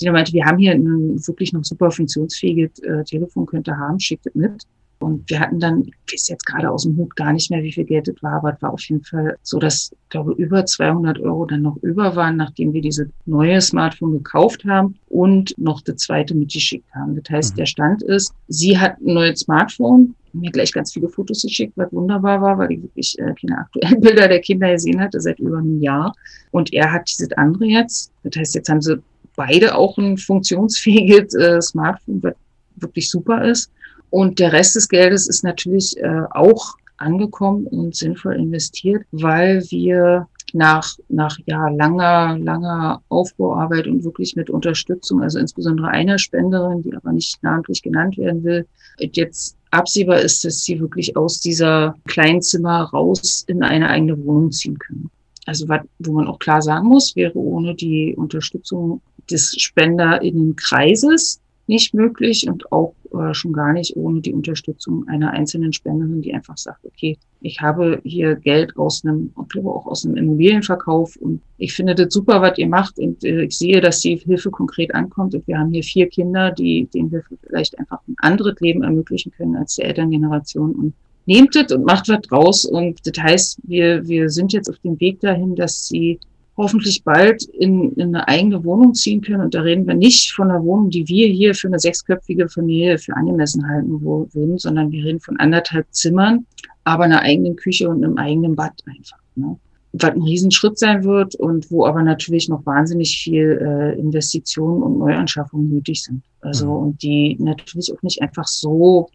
die meinte, wir haben hier ein wirklich noch super funktionsfähiges äh, Telefon, könnte haben, schickt mit. Und wir hatten dann, ich weiß jetzt gerade aus dem Hut gar nicht mehr, wie viel Geld das war, aber es war auf jeden Fall so, dass, ich glaube, über 200 Euro dann noch über waren, nachdem wir diese neue Smartphone gekauft haben und noch das zweite mitgeschickt haben. Das heißt, mhm. der Stand ist, sie hat ein neues Smartphone, mir gleich ganz viele Fotos geschickt, was wunderbar war, weil ich wirklich äh, keine aktuellen [laughs] Bilder der Kinder gesehen hatte seit über einem Jahr. Und er hat dieses andere jetzt. Das heißt, jetzt haben sie beide auch ein funktionsfähiges äh, Smartphone, was wirklich super ist. Und der Rest des Geldes ist natürlich äh, auch angekommen und sinnvoll investiert, weil wir nach, nach ja, langer, langer Aufbauarbeit und wirklich mit Unterstützung, also insbesondere einer Spenderin, die aber nicht namentlich genannt werden will, jetzt absehbar ist, dass sie wirklich aus dieser Kleinzimmer raus in eine eigene Wohnung ziehen können. Also wo man auch klar sagen muss, wäre ohne die Unterstützung des SpenderInnenkreises nicht möglich und auch äh, schon gar nicht ohne die Unterstützung einer einzelnen Spenderin, die einfach sagt, okay, ich habe hier Geld aus einem, ich glaube auch aus einem Immobilienverkauf und ich finde das super, was ihr macht und äh, ich sehe, dass die Hilfe konkret ankommt und wir haben hier vier Kinder, die denen wir vielleicht einfach ein anderes Leben ermöglichen können als die Elterngeneration und nehmt es und macht was draus und das heißt, wir, wir sind jetzt auf dem Weg dahin, dass sie hoffentlich bald in, in eine eigene Wohnung ziehen können. Und da reden wir nicht von einer Wohnung, die wir hier für eine sechsköpfige Familie für angemessen halten würden, sondern wir reden von anderthalb Zimmern, aber einer eigenen Küche und einem eigenen Bad einfach. Ne? Was ein Riesenschritt sein wird und wo aber natürlich noch wahnsinnig viel äh, Investitionen und Neuanschaffungen nötig sind. Also, mhm. und die natürlich auch nicht einfach so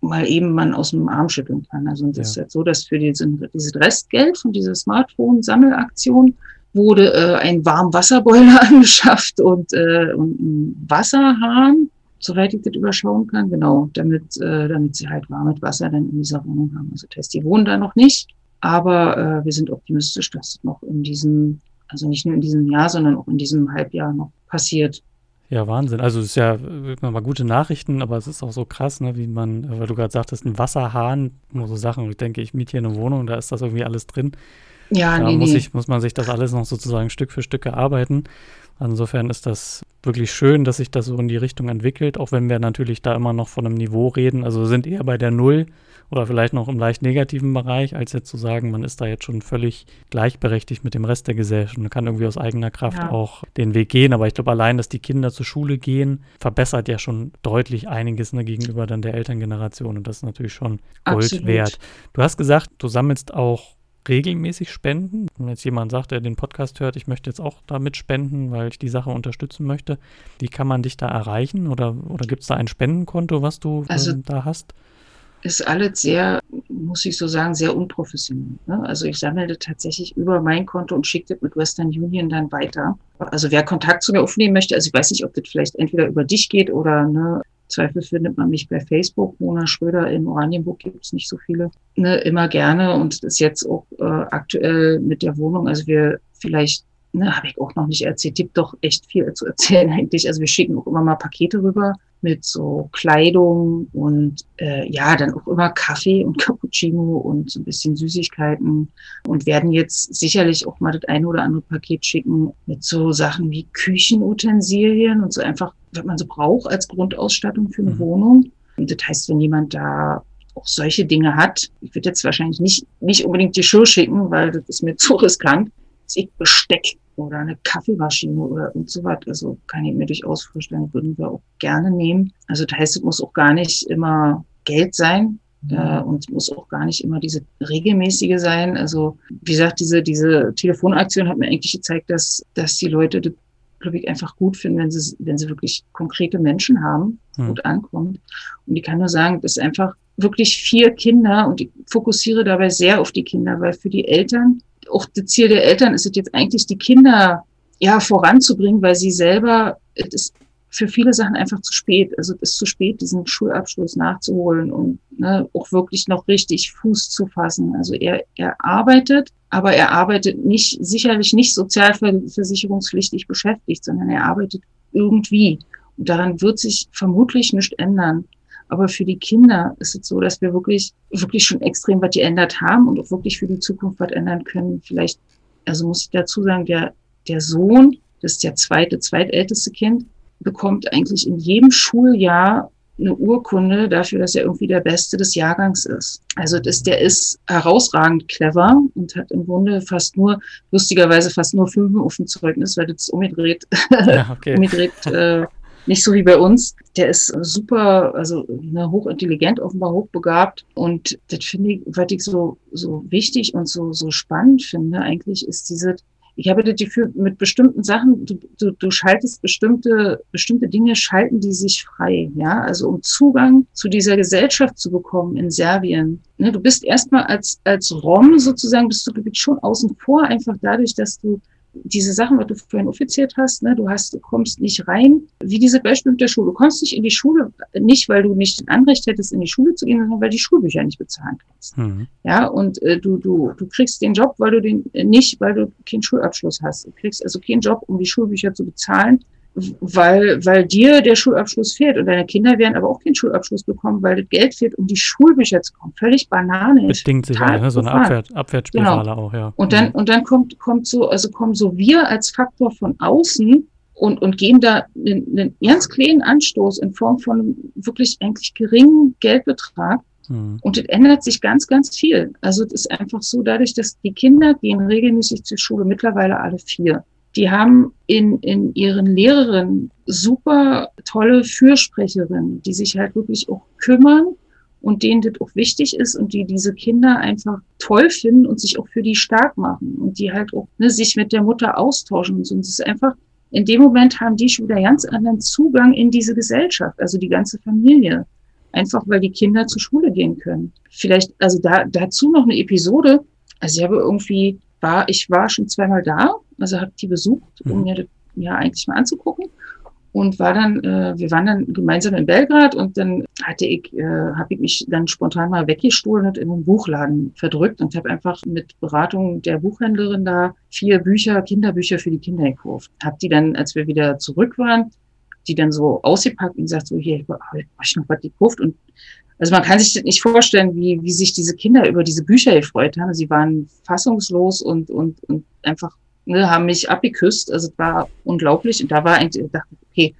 mal eben man aus dem Arm schütteln kann. Also, das ja. ist jetzt so, dass für diese, dieses Restgeld von dieser Smartphone-Sammelaktion wurde äh, ein Warmwasserboiler [laughs] angeschafft und, äh, und ein Wasserhahn, soweit ich das überschauen kann, genau, damit, äh, damit sie halt warmes Wasser dann in dieser Wohnung haben. Also das heißt, die wohnen da noch nicht, aber äh, wir sind optimistisch, dass das noch in diesem, also nicht nur in diesem Jahr, sondern auch in diesem Halbjahr noch passiert. Ja, Wahnsinn. Also es ist ja mal gute Nachrichten, aber es ist auch so krass, ne, wie man, weil du gerade sagtest, ein Wasserhahn, nur so Sachen. Ich denke, ich miete hier eine Wohnung, da ist das irgendwie alles drin. Ja, da nee, muss, ich, muss man sich das alles noch sozusagen Stück für Stück erarbeiten. Insofern ist das wirklich schön, dass sich das so in die Richtung entwickelt, auch wenn wir natürlich da immer noch von einem Niveau reden. Also sind eher bei der Null oder vielleicht noch im leicht negativen Bereich, als jetzt zu sagen, man ist da jetzt schon völlig gleichberechtigt mit dem Rest der Gesellschaft und kann irgendwie aus eigener Kraft Ja. auch den Weg gehen. Aber ich glaube, allein, dass die Kinder zur Schule gehen, verbessert ja schon deutlich einiges ne, gegenüber dann der Elterngeneration und das ist natürlich schon Gold Absolut. wert. Du hast gesagt, du sammelst auch regelmäßig Spenden. Wenn jetzt jemand sagt, der den Podcast hört, ich möchte jetzt auch damit spenden, weil ich die Sache unterstützen möchte, wie kann man dich da erreichen? Oder, oder gibt es da ein Spendenkonto, was du Also- ähm, da hast? ist alles sehr, muss ich so sagen, sehr unprofessionell. Ne? Also ich sammle das tatsächlich über mein Konto und schicke das mit Western Union dann weiter. Also wer Kontakt zu mir aufnehmen möchte, also ich weiß nicht, ob das vielleicht entweder über dich geht oder ne, Zweifel findet man mich bei Facebook. Mona Schröder in Oranienburg gibt es nicht so viele. Ne, immer gerne und das ist jetzt auch äh, aktuell mit der Wohnung. Also wir vielleicht ne, habe ich auch noch nicht erzählt, gibt doch echt viel zu erzählen [laughs] eigentlich. Also wir schicken auch immer mal Pakete rüber mit so Kleidung und äh, ja, dann auch immer Kaffee und [laughs] Cappuccino und so ein bisschen Süßigkeiten und werden jetzt sicherlich auch mal das eine oder andere Paket schicken mit so Sachen wie Küchenutensilien und so einfach, was man so braucht als Grundausstattung für eine Mhm. Wohnung. Und das heißt, wenn jemand da auch solche Dinge hat, ich würde jetzt wahrscheinlich nicht, nicht unbedingt die Geschirr schicken, weil das ist mir [laughs] zu riskant. Ich Besteck oder eine Kaffeemaschine oder und so was. Also kann ich mir durchaus vorstellen, würden wir auch gerne nehmen. Also das heißt, es muss auch gar nicht immer Geld sein. Äh, und es muss auch gar nicht immer diese regelmäßige sein. Also, wie gesagt, diese, diese Telefonaktion hat mir eigentlich gezeigt, dass, dass die Leute das, glaube ich, einfach gut finden, wenn sie, wenn sie wirklich konkrete Menschen haben, Hm. gut ankommt. Und ich kann nur sagen, das ist einfach wirklich vier Kinder und ich fokussiere dabei sehr auf die Kinder, weil für die Eltern, auch das Ziel der Eltern ist es jetzt eigentlich, die Kinder ja voranzubringen, weil sie selber, es ist für viele Sachen einfach zu spät. Also es ist zu spät, diesen Schulabschluss nachzuholen und ne, auch wirklich noch richtig Fuß zu fassen. Also er, er arbeitet, aber er arbeitet nicht, sicherlich nicht sozialversicherungspflichtig beschäftigt, sondern er arbeitet irgendwie. Und daran wird sich vermutlich nichts ändern. Aber für die Kinder ist es so, dass wir wirklich, wirklich schon extrem was geändert haben und auch wirklich für die Zukunft was ändern können. Vielleicht, also muss ich dazu sagen, der, der Sohn, das ist der zweite, zweitälteste Kind, bekommt eigentlich in jedem Schuljahr eine Urkunde dafür, dass er irgendwie der Beste des Jahrgangs ist. Also das, der ist herausragend clever und hat im Grunde fast nur, lustigerweise fast nur Fünfen auf dem Zeugnis, weil das umgedreht, Ja, [laughs] okay. umgedreht äh, nicht so wie bei uns. Der ist super, also ne, hochintelligent, offenbar hochbegabt. Und das finde ich, was ich so, so wichtig und so, so spannend finde, eigentlich ist diese, ich habe das Gefühl, mit bestimmten Sachen, du, du, du schaltest bestimmte, bestimmte Dinge, schalten die sich frei, ja, also um Zugang zu dieser Gesellschaft zu bekommen in Serbien. Ne, du bist erstmal als, als Rom sozusagen, bist du schon außen vor, einfach dadurch, dass du diese Sachen, was du vorhin offiziert hast, ne, du hast, du kommst nicht rein, wie diese Beispiel mit der Schule. Du kommst nicht in die Schule, nicht weil du nicht ein Anrecht hättest, in die Schule zu gehen, sondern weil die Schulbücher nicht bezahlen kannst. Mhm. Ja, und äh, du, du, du kriegst den Job, weil du den äh, nicht, weil du keinen Schulabschluss hast. Du kriegst also keinen Job, um die Schulbücher zu bezahlen, weil, weil dir der Schulabschluss fehlt. Und deine Kinder werden aber auch keinen Schulabschluss bekommen, weil das Geld fehlt, um die Schulbücher zu bekommen. Völlig Banane. Bedingt sich auch, ne? so eine. Abwehr, Abwärtsspirale auch, ja. Und dann, und dann kommt, kommt so, also kommen so wir als Faktor von außen und, und geben da einen, einen ganz kleinen Anstoß in Form von wirklich eigentlich geringen Geldbetrag. Mhm. Und es ändert sich ganz, ganz viel. Also es ist einfach so, dadurch, dass die Kinder gehen regelmäßig zur Schule, mittlerweile alle vier. Die haben in, in ihren Lehrerinnen super tolle Fürsprecherinnen, die sich halt wirklich auch kümmern und denen das auch wichtig ist und die diese Kinder einfach toll finden und sich auch für die stark machen und die halt auch ne, sich mit der Mutter austauschen und es ist einfach, in dem Moment haben die schon wieder ganz anderen Zugang in diese Gesellschaft, also die ganze Familie. Einfach weil die Kinder zur Schule gehen können. Vielleicht, also da, dazu noch eine Episode. Also ich habe irgendwie, war, ich war schon zweimal da, also habe die besucht, um Mhm. mir das ja eigentlich mal anzugucken und war dann, äh, wir waren dann gemeinsam in Belgrad und dann hatte ich, äh, habe ich mich dann spontan mal weggestohlen und in den Buchladen verdrückt und habe einfach mit Beratung der Buchhändlerin da vier Bücher, Kinderbücher für die Kinder gekauft. Hab die dann, als wir wieder zurück waren, die dann so ausgepackt und sagt so, hier, ich ich noch was gekauft und also man kann sich das nicht vorstellen, wie, wie sich diese Kinder über diese Bücher gefreut haben. Sie waren fassungslos und, und, und einfach, ne, haben mich abgeküsst. Also es war unglaublich. Und da war eigentlich, ich dachte, okay,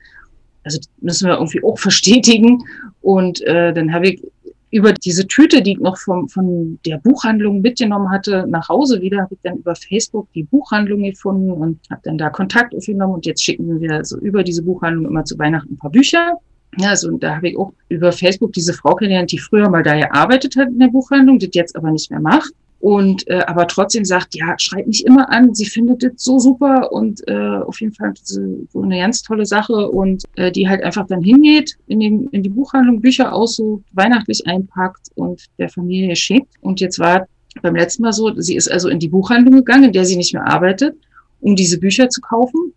also müssen wir irgendwie auch [laughs] verstetigen. Und äh, dann habe ich über diese Tüte, die ich noch vom, von der Buchhandlung mitgenommen hatte, nach Hause wieder, habe ich dann über Facebook die Buchhandlung gefunden und habe dann da Kontakt aufgenommen und jetzt schicken wir so über diese Buchhandlung immer zu Weihnachten ein paar Bücher. Ja, also und da habe ich auch über Facebook diese Frau kennengelernt, die früher mal da gearbeitet hat in der Buchhandlung, das jetzt aber nicht mehr macht und äh, aber trotzdem sagt, ja, schreibt mich immer an, sie findet das so super und äh, auf jeden Fall so eine ganz tolle Sache und äh, die halt einfach dann hingeht in, den, in die Buchhandlung, Bücher aussucht, weihnachtlich einpackt und der Familie schickt. Und jetzt war beim letzten Mal so, sie ist also in die Buchhandlung gegangen, in der sie nicht mehr arbeitet, um diese Bücher zu kaufen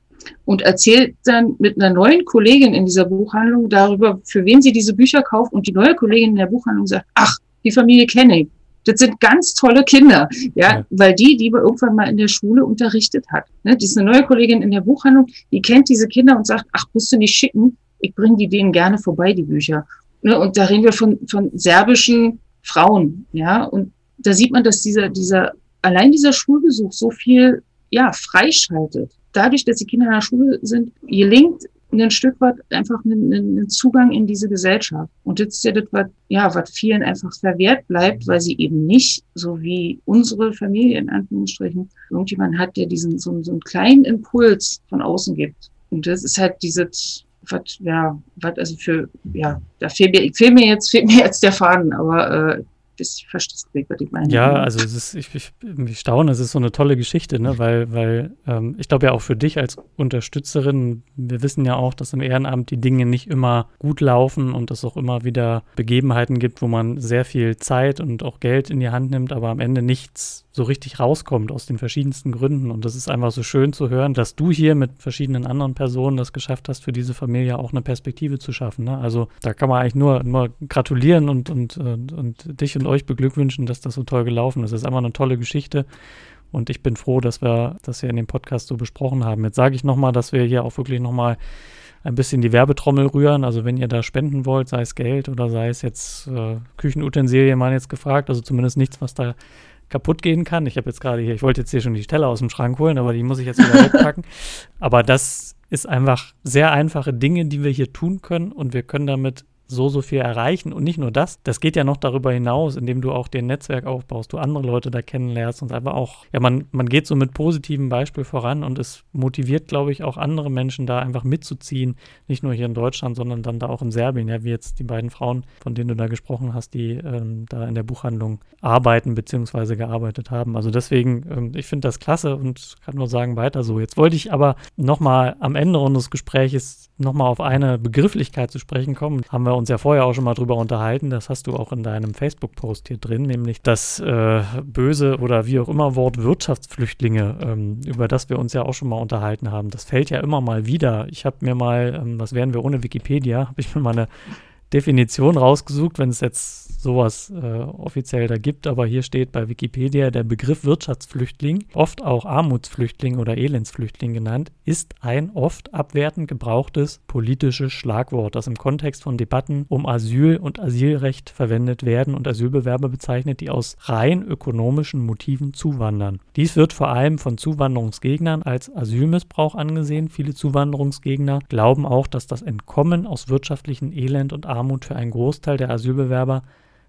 und erzählt dann mit einer neuen Kollegin in dieser Buchhandlung darüber, für wen sie diese Bücher kauft und die neue Kollegin in der Buchhandlung sagt, ach, die Familie kenne ich das sind ganz tolle Kinder, ja, ja, weil die, die wir irgendwann mal in der Schule unterrichtet hat. Ne? Die ist eine neue Kollegin in der Buchhandlung, die kennt diese Kinder und sagt, ach, musst du nicht schicken, ich bringe die denen gerne vorbei, die Bücher. Ne? Und da reden wir von, von serbischen Frauen, ja, und da sieht man, dass dieser, dieser, allein dieser Schulbesuch so viel, ja, freischaltet. Dadurch, dass die Kinder in der Schule sind, gelingt ein Stück weit einfach einen, Zugang in diese Gesellschaft. Und jetzt ist ja das, was, ja, was vielen einfach verwehrt bleibt, weil sie eben nicht, so wie unsere Familie in Anführungsstrichen, irgendjemand hat, der diesen, so, so einen kleinen Impuls von außen gibt. Und das ist halt dieses, was, ja, was also für, ja, da fehlt mir, fehlt mir jetzt, fehlt mir jetzt der Faden, aber äh, das verstehst du, was ich meine. Ja, also es ist, ich, ich, ich staune, es ist so eine tolle Geschichte, ne? weil, weil ähm, ich glaube ja auch für dich als Unterstützerin, wir wissen ja auch, dass im Ehrenamt die Dinge nicht immer gut laufen und es auch immer wieder Begebenheiten gibt, wo man sehr viel Zeit und auch Geld in die Hand nimmt, aber am Ende nichts so richtig rauskommt aus den verschiedensten Gründen. Und das ist einfach so schön zu hören, dass du hier mit verschiedenen anderen Personen das geschafft hast, für diese Familie auch eine Perspektive zu schaffen. Ne? Also da kann man eigentlich nur, nur gratulieren und, und, und, und dich und euch beglückwünschen, dass das so toll gelaufen ist. Das ist einfach eine tolle Geschichte. Und ich bin froh, dass wir das hier in dem Podcast so besprochen haben. Jetzt sage ich nochmal, dass wir hier auch wirklich nochmal ein bisschen die Werbetrommel rühren. Also wenn ihr da spenden wollt, sei es Geld oder sei es jetzt äh, Küchenutensilien, waren jetzt gefragt. Also zumindest nichts, was da kaputt gehen kann. Ich habe jetzt gerade hier, ich wollte jetzt hier schon die Stelle aus dem Schrank holen, aber die muss ich jetzt wieder wegpacken. [laughs] Aber das ist einfach sehr einfache Dinge, die wir hier tun können und wir können damit so, so viel erreichen. Und nicht nur das, das geht ja noch darüber hinaus, indem du auch den Netzwerk aufbaust, du andere Leute da kennenlernst und einfach auch, ja, man, man geht so mit positivem Beispiel voran und es motiviert, glaube ich, auch andere Menschen da einfach mitzuziehen. Nicht nur hier in Deutschland, sondern dann da auch in Serbien, ja, wie jetzt die beiden Frauen, von denen du da gesprochen hast, die ähm, da in der Buchhandlung arbeiten bzw. gearbeitet haben. Also deswegen, ähm, ich finde das klasse und kann nur sagen, weiter so. Jetzt wollte ich aber nochmal am Ende unseres Gespräches nochmal auf eine Begrifflichkeit zu sprechen kommen. Haben wir uns ja vorher auch schon mal drüber unterhalten. Das hast du auch in deinem Facebook-Post hier drin, nämlich das äh, böse oder wie auch immer Wort Wirtschaftsflüchtlinge, ähm, über das wir uns ja auch schon mal unterhalten haben. Das fällt ja immer mal wieder. Ich habe mir mal, ähm, was wären wir ohne Wikipedia, habe ich mir mal eine Definition rausgesucht, wenn es jetzt sowas äh, offiziell da gibt, aber hier steht bei Wikipedia der Begriff Wirtschaftsflüchtling, oft auch Armutsflüchtling oder Elendsflüchtling genannt, ist ein oft abwertend gebrauchtes politisches Schlagwort, das im Kontext von Debatten um Asyl und Asylrecht verwendet werden und Asylbewerber bezeichnet, die aus rein ökonomischen Motiven zuwandern. Dies wird vor allem von Zuwanderungsgegnern als Asylmissbrauch angesehen. Viele Zuwanderungsgegner glauben auch, dass das Entkommen aus wirtschaftlichen Elend und Armut Armut für einen Großteil der Asylbewerber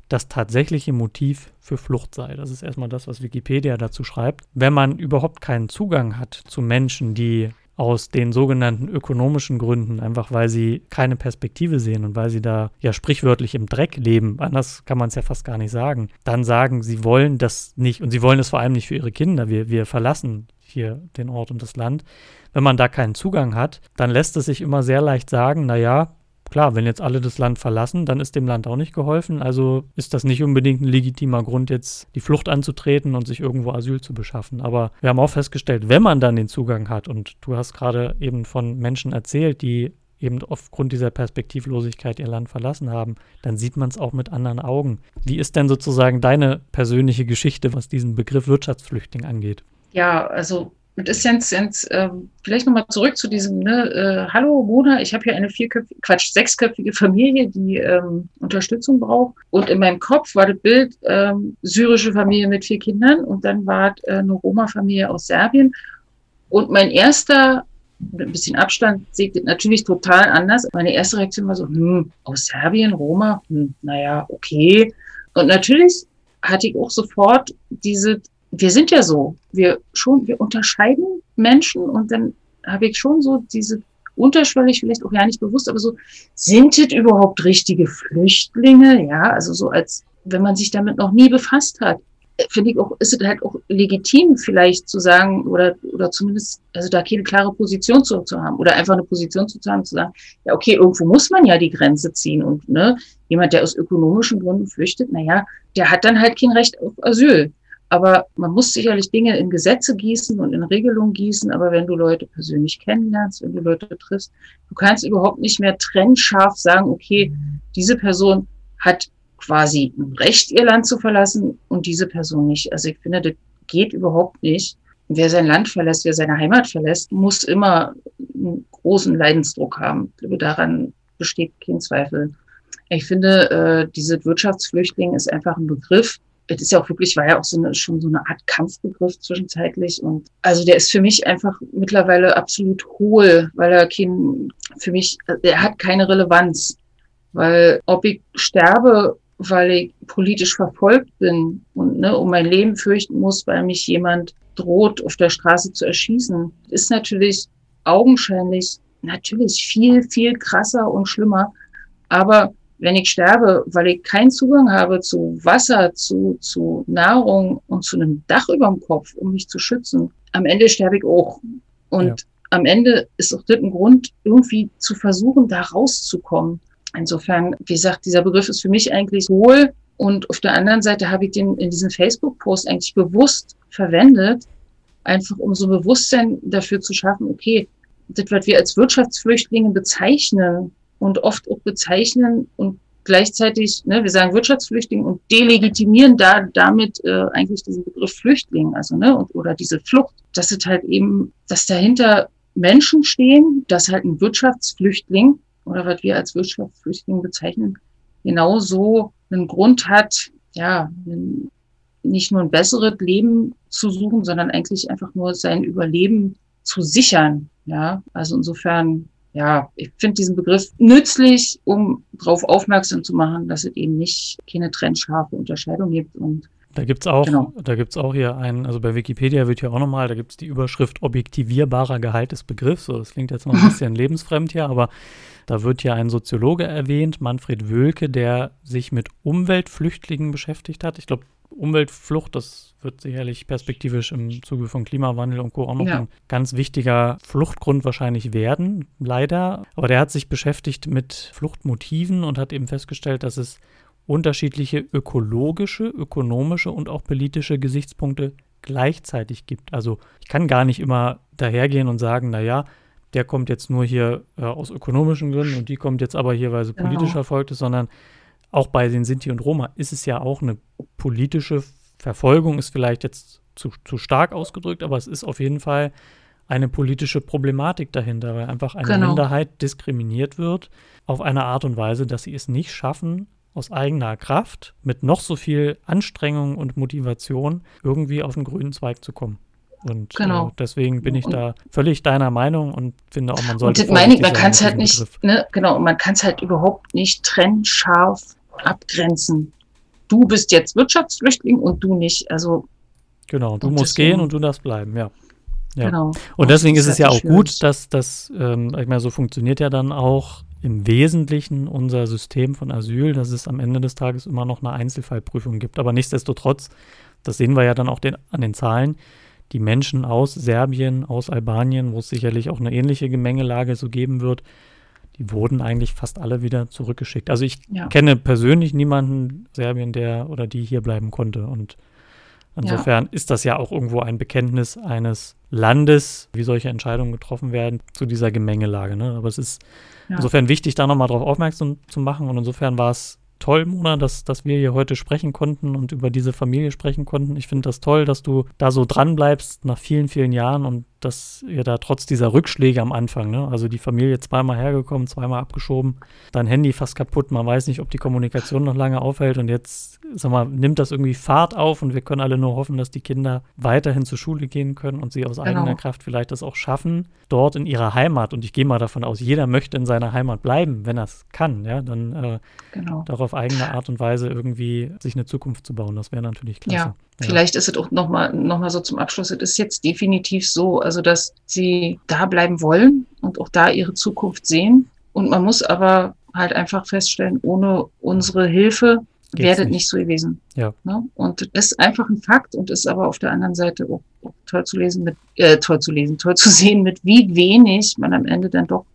das tatsächliche Motiv für Flucht sei. Das ist erstmal das, was Wikipedia dazu schreibt. Wenn man überhaupt keinen Zugang hat zu Menschen, die aus den sogenannten ökonomischen Gründen, einfach weil sie keine Perspektive sehen und weil sie da ja sprichwörtlich im Dreck leben, anders kann man es ja fast gar nicht sagen, dann sagen, sie wollen das nicht und sie wollen es vor allem nicht für ihre Kinder. Wir, wir verlassen hier den Ort und das Land. Wenn man da keinen Zugang hat, dann lässt es sich immer sehr leicht sagen, naja, Klar, wenn jetzt alle das Land verlassen, dann ist dem Land auch nicht geholfen. Also ist das nicht unbedingt ein legitimer Grund, jetzt die Flucht anzutreten und sich irgendwo Asyl zu beschaffen. Aber wir haben auch festgestellt, wenn man dann den Zugang hat, und du hast gerade eben von Menschen erzählt, die eben aufgrund dieser Perspektivlosigkeit ihr Land verlassen haben, dann sieht man es auch mit anderen Augen. Wie ist denn sozusagen deine persönliche Geschichte, was diesen Begriff Wirtschaftsflüchtling angeht? Ja, also Das ist jetzt, jetzt äh, vielleicht nochmal zurück zu diesem, ne, äh, hallo Mona, ich habe hier eine vierköpfige, Quatsch, sechsköpfige Familie, die ähm, Unterstützung braucht. Und in meinem Kopf war das Bild ähm, syrische Familie mit vier Kindern und dann war äh, eine Roma-Familie aus Serbien. Und mein erster, mit ein bisschen Abstand, sieht das natürlich total anders. Meine erste Reaktion war so, hm, aus Serbien, Roma, hm, naja, okay. Und natürlich hatte ich auch sofort diese wir sind ja so, wir schon, wir unterscheiden Menschen und dann habe ich schon so diese unterschwellig, vielleicht auch ja nicht bewusst, aber so, sind es überhaupt richtige Flüchtlinge? Ja, also so als, wenn man sich damit noch nie befasst hat, äh, finde ich auch, ist es halt auch legitim vielleicht zu sagen oder, oder zumindest, also da keine klare Position zu, zu haben oder einfach eine Position zu haben, zu sagen, ja, okay, irgendwo muss man ja die Grenze ziehen und, ne, jemand, der aus ökonomischen Gründen flüchtet, naja, der hat dann halt kein Recht auf Asyl. Aber man muss sicherlich Dinge in Gesetze gießen und in Regelungen gießen. Aber wenn du Leute persönlich kennenlernst, wenn du Leute triffst, du kannst überhaupt nicht mehr trennscharf sagen, okay, diese Person hat quasi ein Recht, ihr Land zu verlassen und diese Person nicht. Also ich finde, das geht überhaupt nicht. Wer sein Land verlässt, wer seine Heimat verlässt, muss immer einen großen Leidensdruck haben. Daran besteht kein Zweifel. Ich finde, äh, diese Wirtschaftsflüchtling ist einfach ein Begriff, das ist ja auch wirklich, war ja auch so eine, schon so eine Art Kampfbegriff zwischenzeitlich. Und also der ist für mich einfach mittlerweile absolut hohl, weil er kein, für mich, er hat keine Relevanz. Weil ob ich sterbe, weil ich politisch verfolgt bin und ne, um mein Leben fürchten muss, weil mich jemand droht, auf der Straße zu erschießen, ist natürlich augenscheinlich natürlich viel, viel krasser und schlimmer. Aber wenn ich sterbe, weil ich keinen Zugang habe zu Wasser, zu, zu Nahrung und zu einem Dach über dem Kopf, um mich zu schützen, am Ende sterbe ich auch. Und ja. am Ende ist auch das ein Grund, irgendwie zu versuchen, da rauszukommen. Insofern, wie gesagt, dieser Begriff ist für mich eigentlich wohl. Und auf der anderen Seite habe ich den in diesem Facebook-Post eigentlich bewusst verwendet, einfach um so Bewusstsein dafür zu schaffen, okay, das, was wir als Wirtschaftsflüchtlinge bezeichnen, und oft auch bezeichnen und gleichzeitig, ne, wir sagen Wirtschaftsflüchtling und delegitimieren da damit äh, eigentlich diesen Begriff Flüchtling, also ne, und, oder diese Flucht, dass es halt eben, dass dahinter Menschen stehen, dass halt ein Wirtschaftsflüchtling oder was wir als Wirtschaftsflüchtling bezeichnen, genauso einen Grund hat, ja, nicht nur ein besseres Leben zu suchen, sondern eigentlich einfach nur sein Überleben zu sichern. Ja, also insofern ja, ich finde diesen Begriff nützlich, um darauf aufmerksam zu machen, dass es eben nicht keine trennscharfe Unterscheidung gibt und da gibt es auch, genau. auch hier einen, also bei Wikipedia wird ja auch nochmal, da gibt es die Überschrift objektivierbarer Gehalt des Begriffs. So, das klingt jetzt noch ein [laughs] bisschen lebensfremd hier, aber da wird ja ein Soziologe erwähnt, Manfred Wölke, der sich mit Umweltflüchtlingen beschäftigt hat. Ich glaube, Umweltflucht, das wird sicherlich perspektivisch im Zuge von Klimawandel und Co. auch noch ja. ein ganz wichtiger Fluchtgrund wahrscheinlich werden, leider. Aber der hat sich beschäftigt mit Fluchtmotiven und hat eben festgestellt, dass es unterschiedliche ökologische, ökonomische und auch politische Gesichtspunkte gleichzeitig gibt. Also ich kann gar nicht immer dahergehen und sagen, naja, der kommt jetzt nur hier äh, aus ökonomischen Gründen und die kommt jetzt aber hier, weil sie politisch genau. erfolgt ist, sondern auch bei den Sinti und Roma ist es ja auch eine politische Verfolgung, ist vielleicht jetzt zu, zu stark ausgedrückt, aber es ist auf jeden Fall eine politische Problematik dahinter, weil einfach eine genau. Minderheit diskriminiert wird auf eine Art und Weise, dass sie es nicht schaffen, aus eigener Kraft, mit noch so viel Anstrengung und Motivation irgendwie auf den grünen Zweig zu kommen. Und genau. äh, deswegen bin ich da völlig deiner Meinung und finde auch, man sollte. Und meine ich, man kann es halt nicht, ne, genau, man kann es halt überhaupt nicht trennscharf abgrenzen. Du bist jetzt Wirtschaftsflüchtling und du nicht. Also genau, du musst gehen und du darfst bleiben, ja. Ja. Genau. Und deswegen ist es ja auch gut, dass das, ähm, ich meine, so funktioniert ja dann auch im Wesentlichen unser System von Asyl, dass es am Ende des Tages immer noch eine Einzelfallprüfung gibt. Aber nichtsdestotrotz, das sehen wir ja dann auch den, an den Zahlen, die Menschen aus Serbien, aus Albanien, wo es sicherlich auch eine ähnliche Gemengelage so geben wird, die wurden eigentlich fast alle wieder zurückgeschickt. Also ich ja. kenne persönlich niemanden Serbien, der oder die hier bleiben konnte. Und insofern ja. ist das ja auch irgendwo ein Bekenntnis eines Landes, wie solche Entscheidungen getroffen werden, zu dieser Gemengelage. Ne? Aber es ist ja. insofern wichtig, da nochmal drauf aufmerksam zu machen. Und insofern war es toll, Mona, dass, dass wir hier heute sprechen konnten und über diese Familie sprechen konnten. Ich finde das toll, dass du da so dran bleibst nach vielen, vielen Jahren und dass ihr da trotz dieser Rückschläge am Anfang, ne, also die Familie zweimal hergekommen, zweimal abgeschoben, dein Handy fast kaputt, man weiß nicht, ob die Kommunikation noch lange aufhält und jetzt, sag mal, nimmt das irgendwie Fahrt auf und wir können alle nur hoffen, dass die Kinder weiterhin zur Schule gehen können und sie aus genau. eigener Kraft vielleicht das auch schaffen, dort in ihrer Heimat. Und ich gehe mal davon aus, jeder möchte in seiner Heimat bleiben, wenn er es kann, ja, dann äh, genau. darauf eigene Art und Weise irgendwie sich eine Zukunft zu bauen. Das wäre natürlich klasse. Ja. Vielleicht ist es auch nochmal noch mal so zum Abschluss, es ist jetzt definitiv so, also dass sie da bleiben wollen und auch da ihre Zukunft sehen. Und man muss aber halt einfach feststellen, ohne unsere Hilfe wäre nicht. nicht so gewesen. Ja. Ne? Und das ist einfach ein Fakt und ist aber auf der anderen Seite auch, auch toll zu lesen, mit, äh, toll zu lesen, toll zu [laughs] sehen, mit wie wenig man am Ende dann doch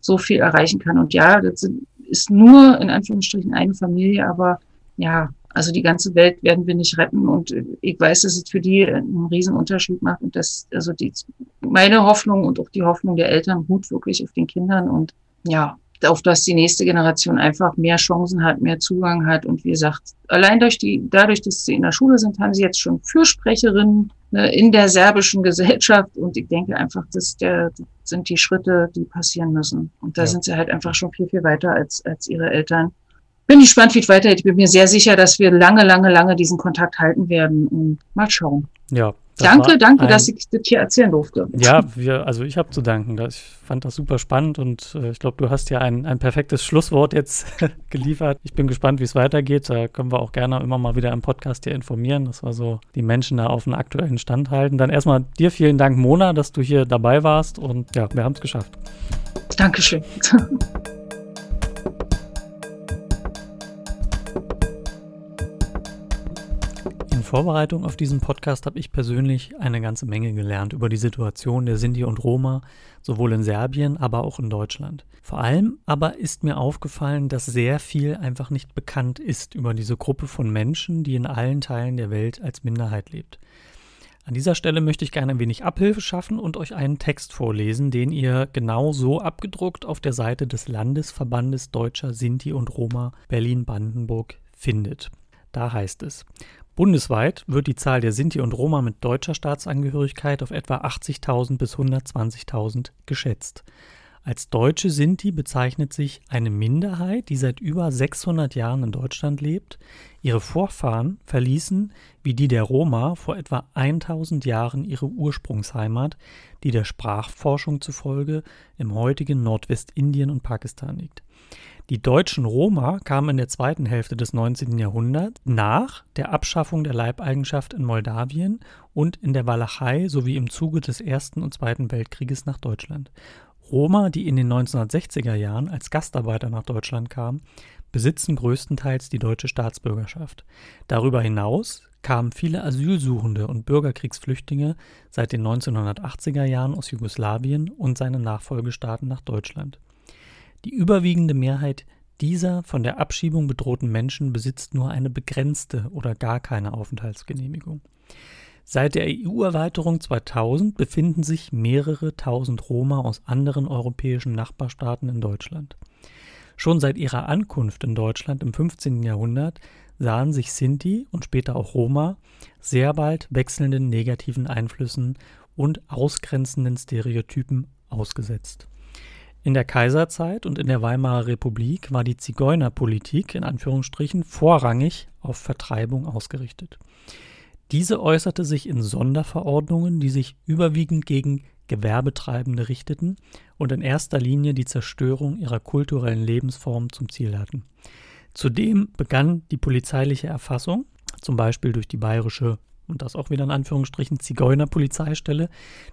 so viel erreichen kann. Und ja, das ist nur in Anführungsstrichen eine Familie, aber ja, also die ganze Welt werden wir nicht retten und ich weiß, dass es für die einen riesen Unterschied macht und das, also die, meine Hoffnung und auch die Hoffnung der Eltern ruht wirklich auf den Kindern und ja, auf dass die nächste Generation einfach mehr Chancen hat, mehr Zugang hat und wie gesagt, allein durch die, dadurch, dass sie in der Schule sind, haben sie jetzt schon Fürsprecherinnen ne, in der serbischen Gesellschaft und ich denke einfach, dass der, das sind die Schritte, die passieren müssen und da ja. sind sie halt einfach schon viel, viel weiter als, als ihre Eltern bin gespannt, wie es weitergeht. Ich bin mir sehr sicher, dass wir lange, lange, lange diesen Kontakt halten werden. Und mal schauen. Ja. Danke, danke, dass ich das hier erzählen durfte. Ja, wir, also ich habe zu danken. Ich fand das super spannend und äh, ich glaube, du hast ja ein, ein perfektes Schlusswort jetzt [laughs] geliefert. Ich bin gespannt, wie es weitergeht. Da können wir auch gerne immer mal wieder im Podcast hier informieren, dass wir so die Menschen da auf einen aktuellen Stand halten. Dann erstmal dir vielen Dank, Mona, dass du hier dabei warst und ja, wir haben es geschafft. Dankeschön. [laughs] Vorbereitung auf diesen Podcast habe ich persönlich eine ganze Menge gelernt über die Situation der Sinti und Roma, sowohl in Serbien, aber auch in Deutschland. Vor allem aber ist mir aufgefallen, dass sehr viel einfach nicht bekannt ist über diese Gruppe von Menschen, die in allen Teilen der Welt als Minderheit lebt. An dieser Stelle möchte ich gerne ein wenig Abhilfe schaffen und euch einen Text vorlesen, den ihr genau so abgedruckt auf der Seite des Landesverbandes Deutscher Sinti und Roma Berlin-Brandenburg findet. Da heißt es, Bundesweit wird die Zahl der Sinti und Roma mit deutscher Staatsangehörigkeit auf etwa 80.000 bis 120.000 geschätzt. Als deutsche Sinti bezeichnet sich eine Minderheit, die seit über 600 Jahren in Deutschland lebt. Ihre Vorfahren verließen, wie die der Roma, vor etwa 1000 Jahren ihre Ursprungsheimat, die der Sprachforschung zufolge im heutigen Nordwestindien und Pakistan liegt. Die deutschen Roma kamen in der zweiten Hälfte des 19. Jahrhunderts nach der Abschaffung der Leibeigenschaft in Moldawien und in der Walachei sowie im Zuge des Ersten und Zweiten Weltkrieges nach Deutschland. Roma, die in den 1960er Jahren als Gastarbeiter nach Deutschland kamen, besitzen größtenteils die deutsche Staatsbürgerschaft. Darüber hinaus kamen viele Asylsuchende und Bürgerkriegsflüchtlinge seit den 1980er Jahren aus Jugoslawien und seinen Nachfolgestaaten nach Deutschland. Die überwiegende Mehrheit dieser von der Abschiebung bedrohten Menschen besitzt nur eine begrenzte oder gar keine Aufenthaltsgenehmigung. Seit der EU-Erweiterung 2000 befinden sich mehrere tausend Roma aus anderen europäischen Nachbarstaaten in Deutschland. Schon seit ihrer Ankunft in Deutschland im 15. Jahrhundert sahen sich Sinti und später auch Roma sehr bald wechselnden negativen Einflüssen und ausgrenzenden Stereotypen ausgesetzt. In der Kaiserzeit und in der Weimarer Republik war die Zigeunerpolitik in Anführungsstrichen vorrangig auf Vertreibung ausgerichtet. Diese äußerte sich in Sonderverordnungen, die sich überwiegend gegen Gewerbetreibende richteten und in erster Linie die Zerstörung ihrer kulturellen Lebensform zum Ziel hatten. Zudem begann die polizeiliche Erfassung, zum Beispiel durch die bayerische und das auch wieder in Anführungsstrichen Zigeunerpolizeistelle,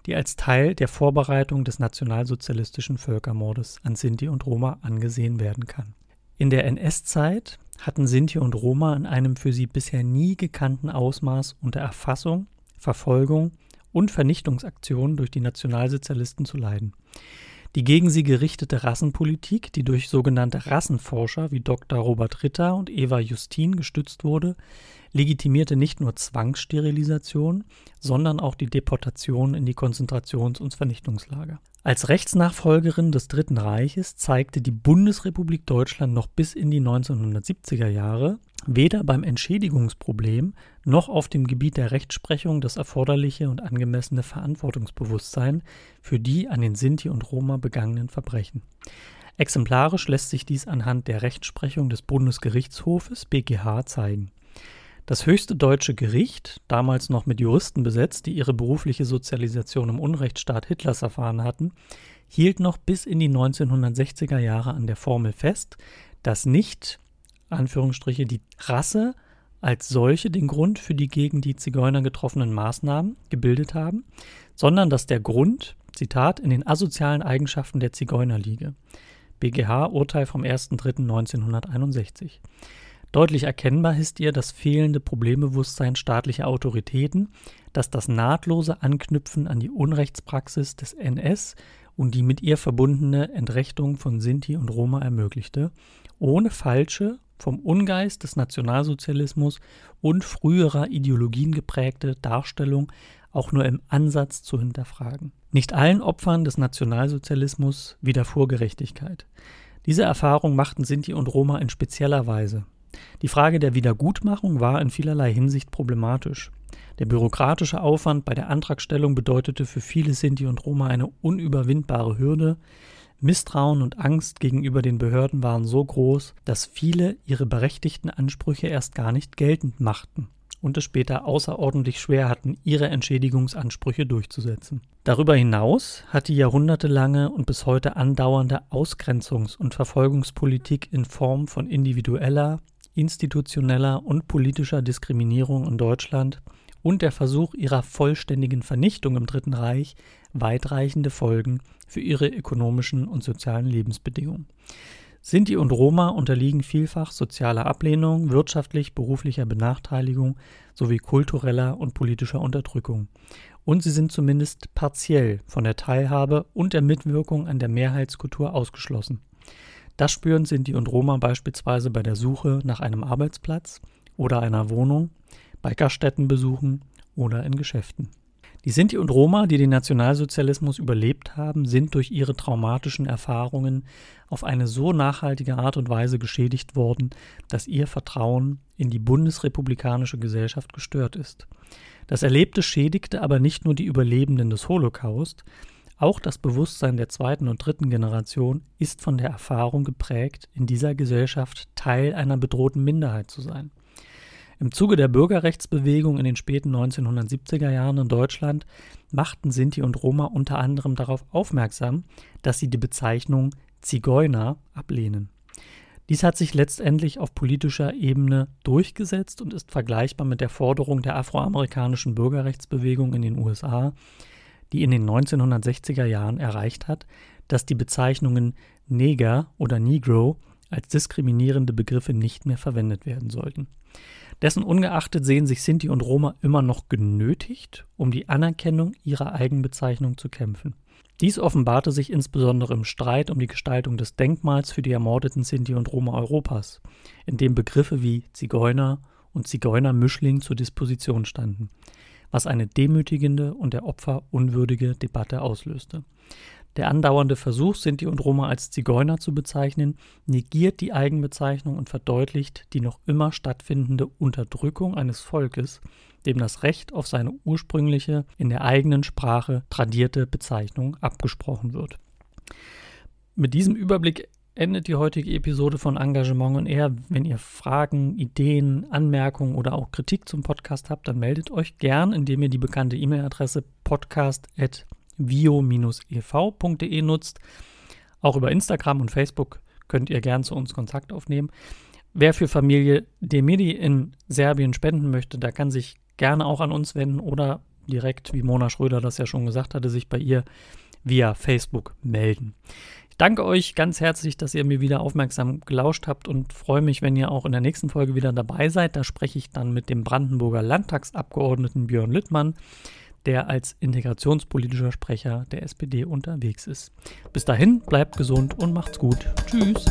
die als Teil der Vorbereitung des nationalsozialistischen Völkermordes an Sinti und Roma angesehen werden kann. In der NS-Zeit hatten Sinti und Roma in einem für sie bisher nie gekannten Ausmaß unter Erfassung, Verfolgung und Vernichtungsaktionen durch die Nationalsozialisten zu leiden. Die gegen sie gerichtete Rassenpolitik, die durch sogenannte Rassenforscher wie Dr. Robert Ritter und Eva Justin gestützt wurde, legitimierte nicht nur Zwangssterilisation, sondern auch die Deportation in die Konzentrations- und Vernichtungslager. Als Rechtsnachfolgerin des Dritten Reiches zeigte die Bundesrepublik Deutschland noch bis in die 1970er Jahre, weder beim Entschädigungsproblem noch auf dem Gebiet der Rechtsprechung das erforderliche und angemessene Verantwortungsbewusstsein für die an den Sinti und Roma begangenen Verbrechen. Exemplarisch lässt sich dies anhand der Rechtsprechung des Bundesgerichtshofes BGH zeigen. Das höchste deutsche Gericht, damals noch mit Juristen besetzt, die ihre berufliche Sozialisation im Unrechtsstaat Hitlers erfahren hatten, hielt noch bis in die 1960er Jahre an der Formel fest, dass nicht Anführungsstriche die Rasse als solche den Grund für die gegen die Zigeuner getroffenen Maßnahmen gebildet haben, sondern dass der Grund, Zitat, in den asozialen Eigenschaften der Zigeuner liege. BGH Urteil vom 1.3.1961. Deutlich erkennbar ist ihr das fehlende Problembewusstsein staatlicher Autoritäten, das das nahtlose Anknüpfen an die Unrechtspraxis des NS und die mit ihr verbundene Entrechtung von Sinti und Roma ermöglichte, ohne falsche vom Ungeist des Nationalsozialismus und früherer Ideologien geprägte Darstellung auch nur im Ansatz zu hinterfragen. Nicht allen Opfern des Nationalsozialismus widerfuhr Gerechtigkeit. Diese Erfahrung machten Sinti und Roma in spezieller Weise. Die Frage der Wiedergutmachung war in vielerlei Hinsicht problematisch. Der bürokratische Aufwand bei der Antragstellung bedeutete für viele Sinti und Roma eine unüberwindbare Hürde, Misstrauen und Angst gegenüber den Behörden waren so groß, dass viele ihre berechtigten Ansprüche erst gar nicht geltend machten und es später außerordentlich schwer hatten, ihre Entschädigungsansprüche durchzusetzen. Darüber hinaus hat die jahrhundertelange und bis heute andauernde Ausgrenzungs- und Verfolgungspolitik in Form von individueller, institutioneller und politischer Diskriminierung in Deutschland und der Versuch ihrer vollständigen Vernichtung im Dritten Reich weitreichende Folgen für ihre ökonomischen und sozialen Lebensbedingungen. Sinti und Roma unterliegen vielfach sozialer Ablehnung, wirtschaftlich beruflicher Benachteiligung sowie kultureller und politischer Unterdrückung. Und sie sind zumindest partiell von der Teilhabe und der Mitwirkung an der Mehrheitskultur ausgeschlossen. Das spüren Sinti und Roma beispielsweise bei der Suche nach einem Arbeitsplatz oder einer Wohnung, bei Gaststättenbesuchen oder in Geschäften. Die Sinti und Roma, die den Nationalsozialismus überlebt haben, sind durch ihre traumatischen Erfahrungen auf eine so nachhaltige Art und Weise geschädigt worden, dass ihr Vertrauen in die bundesrepublikanische Gesellschaft gestört ist. Das Erlebte schädigte aber nicht nur die Überlebenden des Holocaust, auch das Bewusstsein der zweiten und dritten Generation ist von der Erfahrung geprägt, in dieser Gesellschaft Teil einer bedrohten Minderheit zu sein. Im Zuge der Bürgerrechtsbewegung in den späten 1970er Jahren in Deutschland machten Sinti und Roma unter anderem darauf aufmerksam, dass sie die Bezeichnung Zigeuner ablehnen. Dies hat sich letztendlich auf politischer Ebene durchgesetzt und ist vergleichbar mit der Forderung der afroamerikanischen Bürgerrechtsbewegung in den USA, die in den 1960er Jahren erreicht hat, dass die Bezeichnungen Neger oder Negro als diskriminierende Begriffe nicht mehr verwendet werden sollten. Dessen ungeachtet sehen sich Sinti und Roma immer noch genötigt, um die Anerkennung ihrer Eigenbezeichnung zu kämpfen. Dies offenbarte sich insbesondere im Streit um die Gestaltung des Denkmals für die ermordeten Sinti und Roma Europas, in dem Begriffe wie Zigeuner und Zigeunermischling zur Disposition standen, was eine demütigende und der Opfer unwürdige Debatte auslöste. Der andauernde Versuch, Sinti und Roma als Zigeuner zu bezeichnen, negiert die Eigenbezeichnung und verdeutlicht die noch immer stattfindende Unterdrückung eines Volkes, dem das Recht auf seine ursprüngliche, in der eigenen Sprache tradierte Bezeichnung abgesprochen wird. Mit diesem Überblick endet die heutige Episode von Engagement und Air. Wenn ihr Fragen, Ideen, Anmerkungen oder auch Kritik zum Podcast habt, dann meldet euch gern, indem ihr die bekannte E-Mail-Adresse podcast@ vio-ev.de nutzt. Auch über Instagram und Facebook könnt ihr gern zu uns Kontakt aufnehmen. Wer für Familie Demidi in Serbien spenden möchte, der kann sich gerne auch an uns wenden oder direkt, wie Mona Schröder das ja schon gesagt hatte, sich bei ihr via Facebook melden. Ich danke euch ganz herzlich, dass ihr mir wieder aufmerksam gelauscht habt und freue mich, wenn ihr auch in der nächsten Folge wieder dabei seid. Da spreche ich dann mit dem Brandenburger Landtagsabgeordneten Björn Littmann der als integrationspolitischer Sprecher der SPD unterwegs ist. Bis dahin, bleibt gesund und macht's gut. Tschüss.